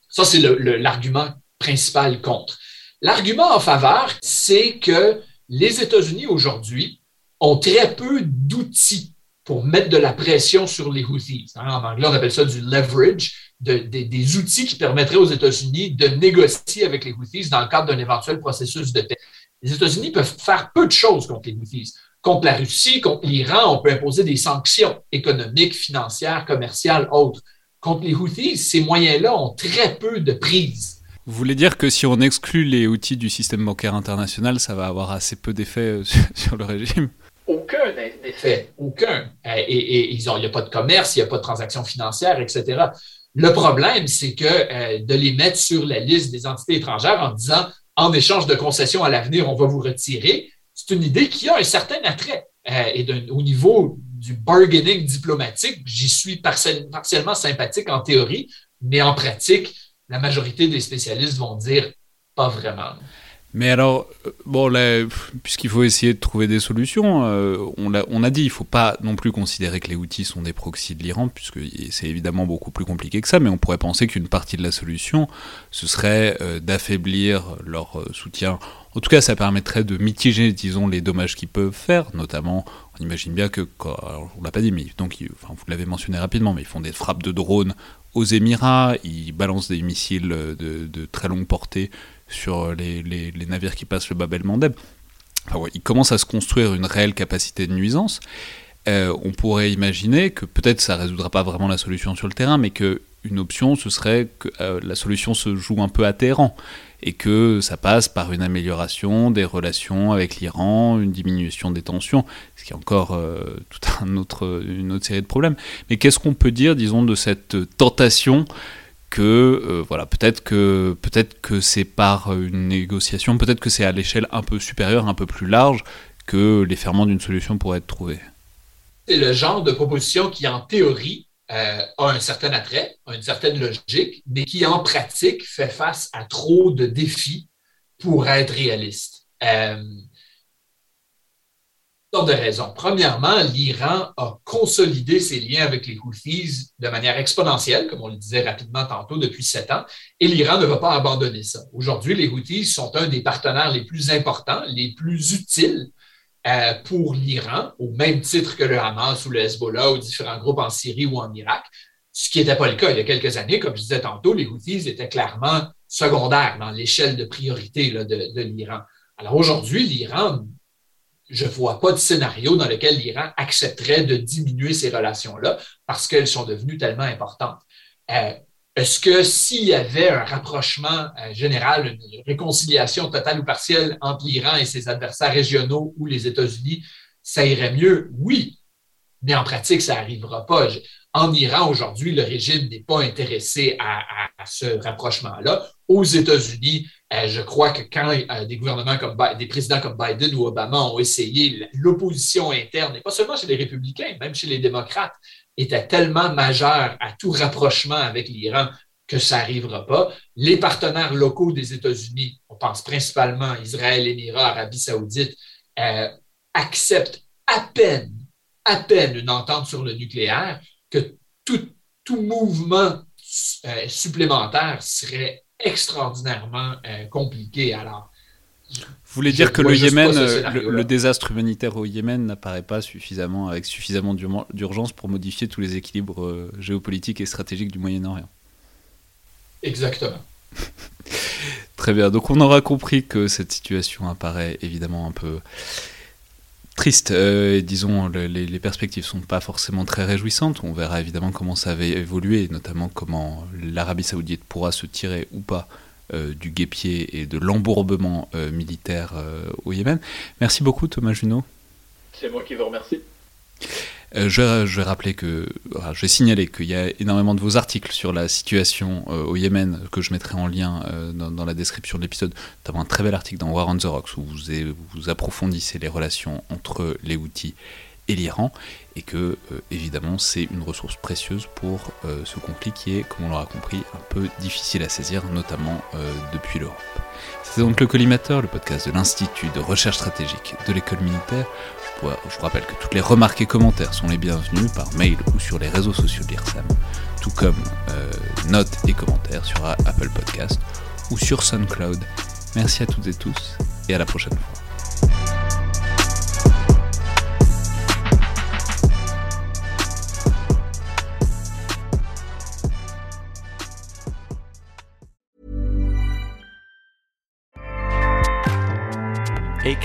Ça, c'est l'argument principal contre. L'argument en faveur, c'est que les États-Unis aujourd'hui ont très peu d'outils pour mettre de la pression sur les Houthis. En anglais, on appelle ça du leverage, des outils qui permettraient aux États-Unis de négocier avec les Houthis dans le cadre d'un éventuel processus de paix. Les États-Unis peuvent faire peu de choses contre les Houthis. Contre la Russie, contre l'Iran, on peut imposer des sanctions économiques, financières, commerciales, autres. Contre les Houthis, ces moyens-là ont très peu de prise. Vous voulez dire que si on exclut les outils du système bancaire international, ça va avoir assez peu d'effet euh, sur le régime? Aucun effet, aucun. Euh, et, il n'y a pas de commerce, il n'y a pas de transactions financières, etc. Le problème, c'est que euh, de les mettre sur la liste des entités étrangères en disant en échange de concessions à l'avenir, on va vous retirer, c'est une idée qui a un certain attrait. et au niveau du bargaining diplomatique, j'y suis partiellement sympathique en théorie, mais en pratique, la majorité des spécialistes vont dire pas vraiment. Mais alors, euh, bon, puisqu'il faut essayer de trouver des solutions, euh, on, a, on, a, dit, il ne faut pas non plus considérer que les outils sont des proxys de l'Iran, puisque c'est évidemment beaucoup plus compliqué que ça, mais on pourrait penser qu'une partie de la solution, ce serait euh, d'affaiblir leur soutien. En tout cas, ça permettrait de mitiger, disons, les dommages qu'ils peuvent faire, notamment, on imagine bien que, alors, on l'a pas dit, mais donc, enfin, vous l'avez mentionné rapidement, mais ils font des frappes de drones aux Émirats, ils balancent des missiles de, très longue portée sur les, navires qui passent le Bab el-Mandeb. Enfin, ils commencent à se construire une réelle capacité de nuisance. Euh, on pourrait imaginer que peut-être ça ne résoudra pas vraiment la solution sur le terrain, mais qu'une option, ce serait que euh, la solution se joue un peu à Téhéran et que ça passe par une amélioration des relations avec l'Iran, une diminution des tensions, ce qui est encore euh, toute une autre série de problèmes. Mais qu'est-ce qu'on peut dire, disons, de cette tentation que euh, voilà peut-être que peut-être que c'est par une négociation, peut-être que c'est à l'échelle un peu supérieure, un peu plus large que les ferments d'une solution pourraient être trouvés. C'est le genre de proposition qui, en théorie, euh, a un certain attrait, a une certaine logique, mais qui en pratique fait face à trop de défis pour être réaliste. Euh, sortes de raisons. Premièrement, l'Iran a consolidé ses liens avec les Houthis de manière exponentielle, comme on le disait rapidement tantôt, depuis sept ans, et l'Iran ne va pas abandonner ça. Aujourd'hui, les Houthis sont un des partenaires les plus importants, les plus utiles euh, pour l'Iran, au même titre que le Hamas ou le Hezbollah ou différents groupes en Syrie ou en Irak, ce qui n'était pas le cas il y a quelques années. Comme je disais tantôt, les Houthis étaient clairement secondaires dans l'échelle de priorité de, de l'Iran. Alors aujourd'hui, l'Iran je ne vois pas de scénario dans lequel l'Iran accepterait de diminuer ces relations-là parce qu'elles sont devenues tellement importantes. Euh, est-ce que s'il y avait un rapprochement euh, général, une réconciliation totale ou partielle entre l'Iran et ses adversaires régionaux ou les États-Unis, ça irait mieux? Oui, mais en pratique, ça n'arrivera pas. En Iran, aujourd'hui, le régime n'est pas intéressé à, ce rapprochement-là. Aux États-Unis, euh, je crois que quand euh, des gouvernements comme des présidents comme Biden ou Obama ont essayé, l'opposition interne, et pas seulement chez les républicains, même chez les démocrates, était tellement majeure à tout rapprochement avec l'Iran que ça n'arrivera pas. Les partenaires locaux des États-Unis, on pense principalement Israël, Émirats, Arabie saoudite, euh, acceptent à peine, à peine une entente sur le nucléaire que tout, tout mouvement supplémentaire serait extraordinairement euh, compliqué. Alors, vous voulez dire que le Yémen, euh, le, désastre humanitaire au Yémen n'apparaît pas suffisamment, avec suffisamment d'urgence pour modifier tous les équilibres géopolitiques et stratégiques du Moyen-Orient Exactement. Très bien, donc on aura compris que cette situation apparaît évidemment un peu triste. Euh, disons, les, les, perspectives sont pas forcément très réjouissantes. On verra évidemment comment ça va évoluer, notamment comment l'Arabie saoudite pourra se tirer ou pas euh, du guépier et de l'embourbement euh, militaire au Yémen. Merci beaucoup Thomas Junot. C'est moi qui vous remercie. Euh, je, je, vais que, je vais signaler qu'il y a énormément de vos articles sur la situation euh, au Yémen que je mettrai en lien euh, dans, la description de l'épisode, notamment un très bel article dans War on the Rocks où vous, approfondissez les relations entre les Houthis et l'Iran, et que évidemment c'est une ressource précieuse pour ce conflit qui est, comme on l'aura compris, un peu difficile à saisir, notamment depuis l'Europe. C'est donc le Collimateur, le podcast de l'Institut de recherche stratégique de l'école militaire. Je vous rappelle que toutes les remarques et commentaires sont les bienvenus par mail ou sur les réseaux sociaux de l'IRSAM, tout comme euh, notes et commentaires sur Apple Podcast ou sur SoundCloud. Merci à toutes et tous et à la prochaine fois.